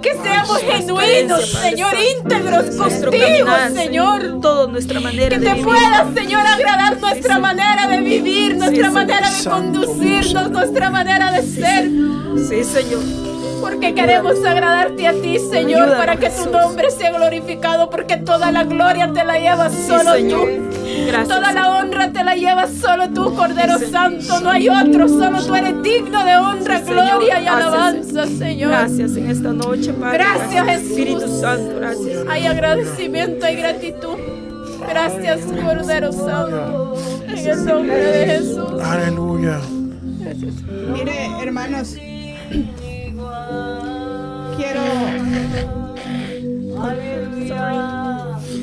Que seamos genuinos, Señor, íntegros contigo, Señor. Todo nuestra manera Que te pueda, Señor, agradar nuestra manera de vivir, nuestra manera de conducirnos, nuestra manera de ser. Sí, Señor. Porque queremos agradarte a ti, Señor, para que tu nombre sea glorificado, porque toda la gloria te la llevas Sí, solo Señor. tú. Gracias. Toda la honra te la llevas solo tú, Cordero Sí. Santo. No hay otro, solo tú eres digno de honra, Sí, Señor. gloria y Gracias, alabanza, Señor. Gracias en esta noche, Padre. Gracias. Espíritu Santo, gracias. Hay agradecimiento y gratitud. Gracias, Cordero Santo. En el nombre de Jesús. Aleluya. Mire, hermanos, quiero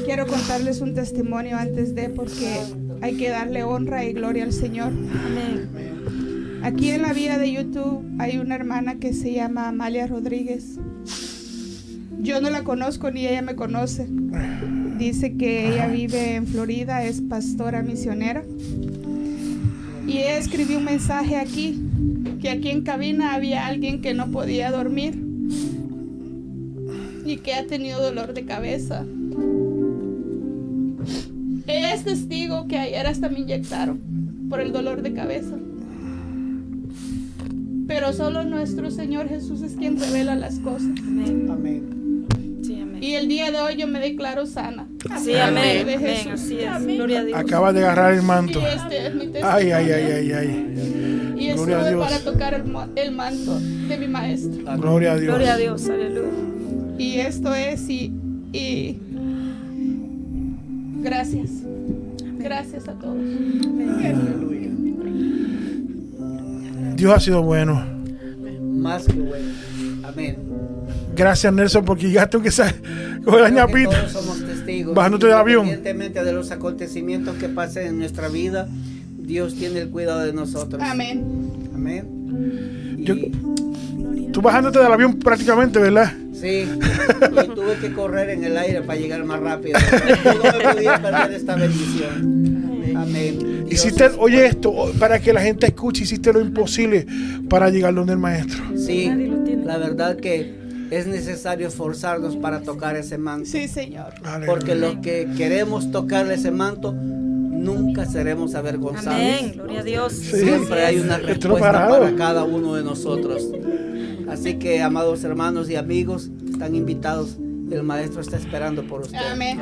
quiero contarles un testimonio antes de porque hay que darle honra y gloria al Señor. Amén. Aquí en la vida de YouTube hay una hermana que se llama Amalia Rodríguez. Yo no la conozco ni ella me conoce. Dice que ella vive en Florida, es pastora misionera. Y ella escribió un mensaje aquí, que aquí en cabina había alguien que no podía dormir y que ha tenido dolor de cabeza. Ella es testigo que ayer hasta me inyectaron por el dolor de cabeza. Pero solo nuestro Señor Jesús es quien revela las cosas. Amén. Y el día de hoy yo me declaro sana. Sí, amén. de. Así es. Amén. Gloria a Dios. Acabas de agarrar el Y manto. este es mi testimonio. Ay, ay, ay, ay, ay. Y es Gloria a solo Dios. para tocar el, manto de mi maestro. Gloria a Dios. Gloria a Dios. Aleluya. Y esto es y, y gracias. Gracias a todos. Dios ha sido bueno. Más que bueno. Amén. Gracias, Nelson, porque llegaste aunque sea con la que ñapita. Todos somos testigos. Bajándote del avión. Independientemente de los acontecimientos que pasen en nuestra vida, Dios tiene el cuidado de nosotros. Amén. Amén. Y- Yo- Tú bajándote del avión prácticamente, ¿verdad? Sí, y tuve que correr en el aire para llegar más rápido. No me podía perder esta bendición. Amén. Dios Hiciste, es oye esto, para que la gente escuche, hiciste lo imposible para llegar donde el maestro. Sí, Nadie lo tiene. La verdad que es necesario esforzarnos para tocar ese manto. Sí, Señor. Porque los que queremos tocarle ese manto, nunca seremos avergonzados. Amén. Gloria a Dios. Sí. Siempre hay una respuesta para cada uno de nosotros. Así que, amados hermanos y amigos, están invitados. El maestro está esperando por ustedes. Amén.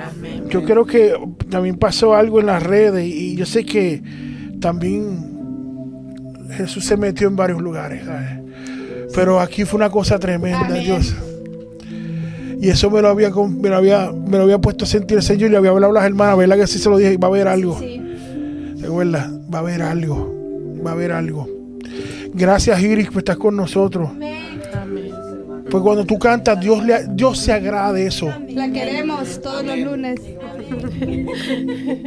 Yo creo que también pasó algo en las redes y yo sé que también Jesús se metió en varios lugares, ¿sabes? Pero aquí fue una cosa tremenda, Amén. Dios. Y eso me lo había me lo había me lo había puesto a sentir el Señor y le había hablado a las hermanas, ¿verdad? Que sí se lo dije, va a haber algo. Sí. ¿Te acuerdas? Va a haber algo. Va a haber algo. Gracias, Iris, por estar con nosotros. Pues cuando tú cantas, Dios, le, Dios se agrada de eso. La queremos todos los lunes.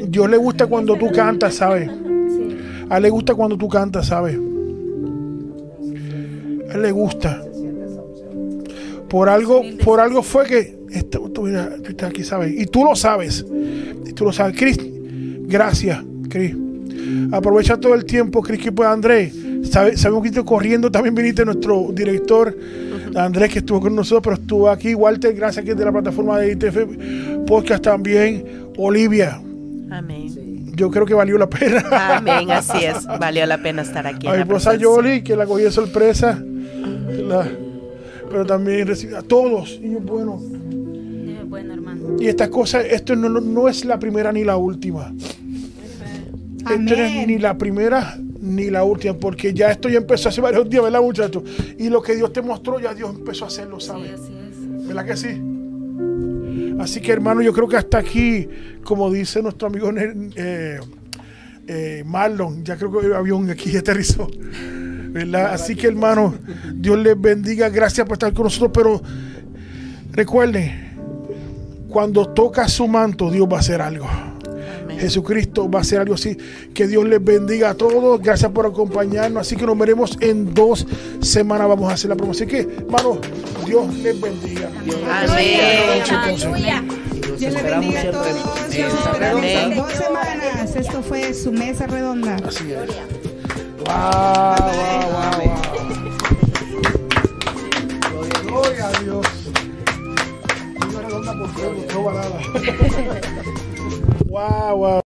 Dios le gusta cuando tú cantas, ¿sabes? A él le gusta cuando tú cantas, ¿sabes? A él le gusta. Por algo, por algo fue que tú, mira, tú estás aquí, ¿sabes? Y tú lo sabes. Y tú lo sabes. Cris, gracias, Cris. Aprovecha todo el tiempo, Cris, que pueda Andrés. Sabe- sabemos que estás corriendo. También viniste nuestro director, Andrés, que estuvo con nosotros, pero estuvo aquí. Walter, gracias, que es de la plataforma de ITF Podcast también. Olivia, Amén. yo creo que valió la pena. Amén, así es. Valió la pena estar aquí. A mi esposa. Yoli, que la cogí de sorpresa. Pero también recibí a todos. Y yo, bueno, Dios es bueno, hermano. y estas cosas, esto no, no- no es la primera ni la última. Esto no es ni la primera ni la última, porque ya esto ya empezó hace varios días, ¿verdad, muchachos? Y lo que Dios te mostró, ya Dios empezó a hacerlo, Sí, ¿sabes? así es. ¿Verdad que sí? Así que hermano, yo creo que hasta aquí, como dice nuestro amigo eh, eh, Marlon, ya creo que el avión aquí aterrizó. ¿Verdad? Así que hermano, Dios les bendiga, gracias por estar con nosotros, pero recuerden, cuando toca su manto, Dios va a hacer algo. Jesucristo va a hacer algo así. Que Dios les bendiga a todos. Gracias por acompañarnos. Así que nos veremos en dos semanas. Vamos a hacer la promoción. Así que, hermano, Dios les bendiga. Aleluya. Nos Dios le esperamos bendiga a todos. Nos Redonda. en dos semanas. Esto fue su mesa redonda. Así es. Wow, wow, wow. Gloria a Dios. Una redonda por no. Wow, wow.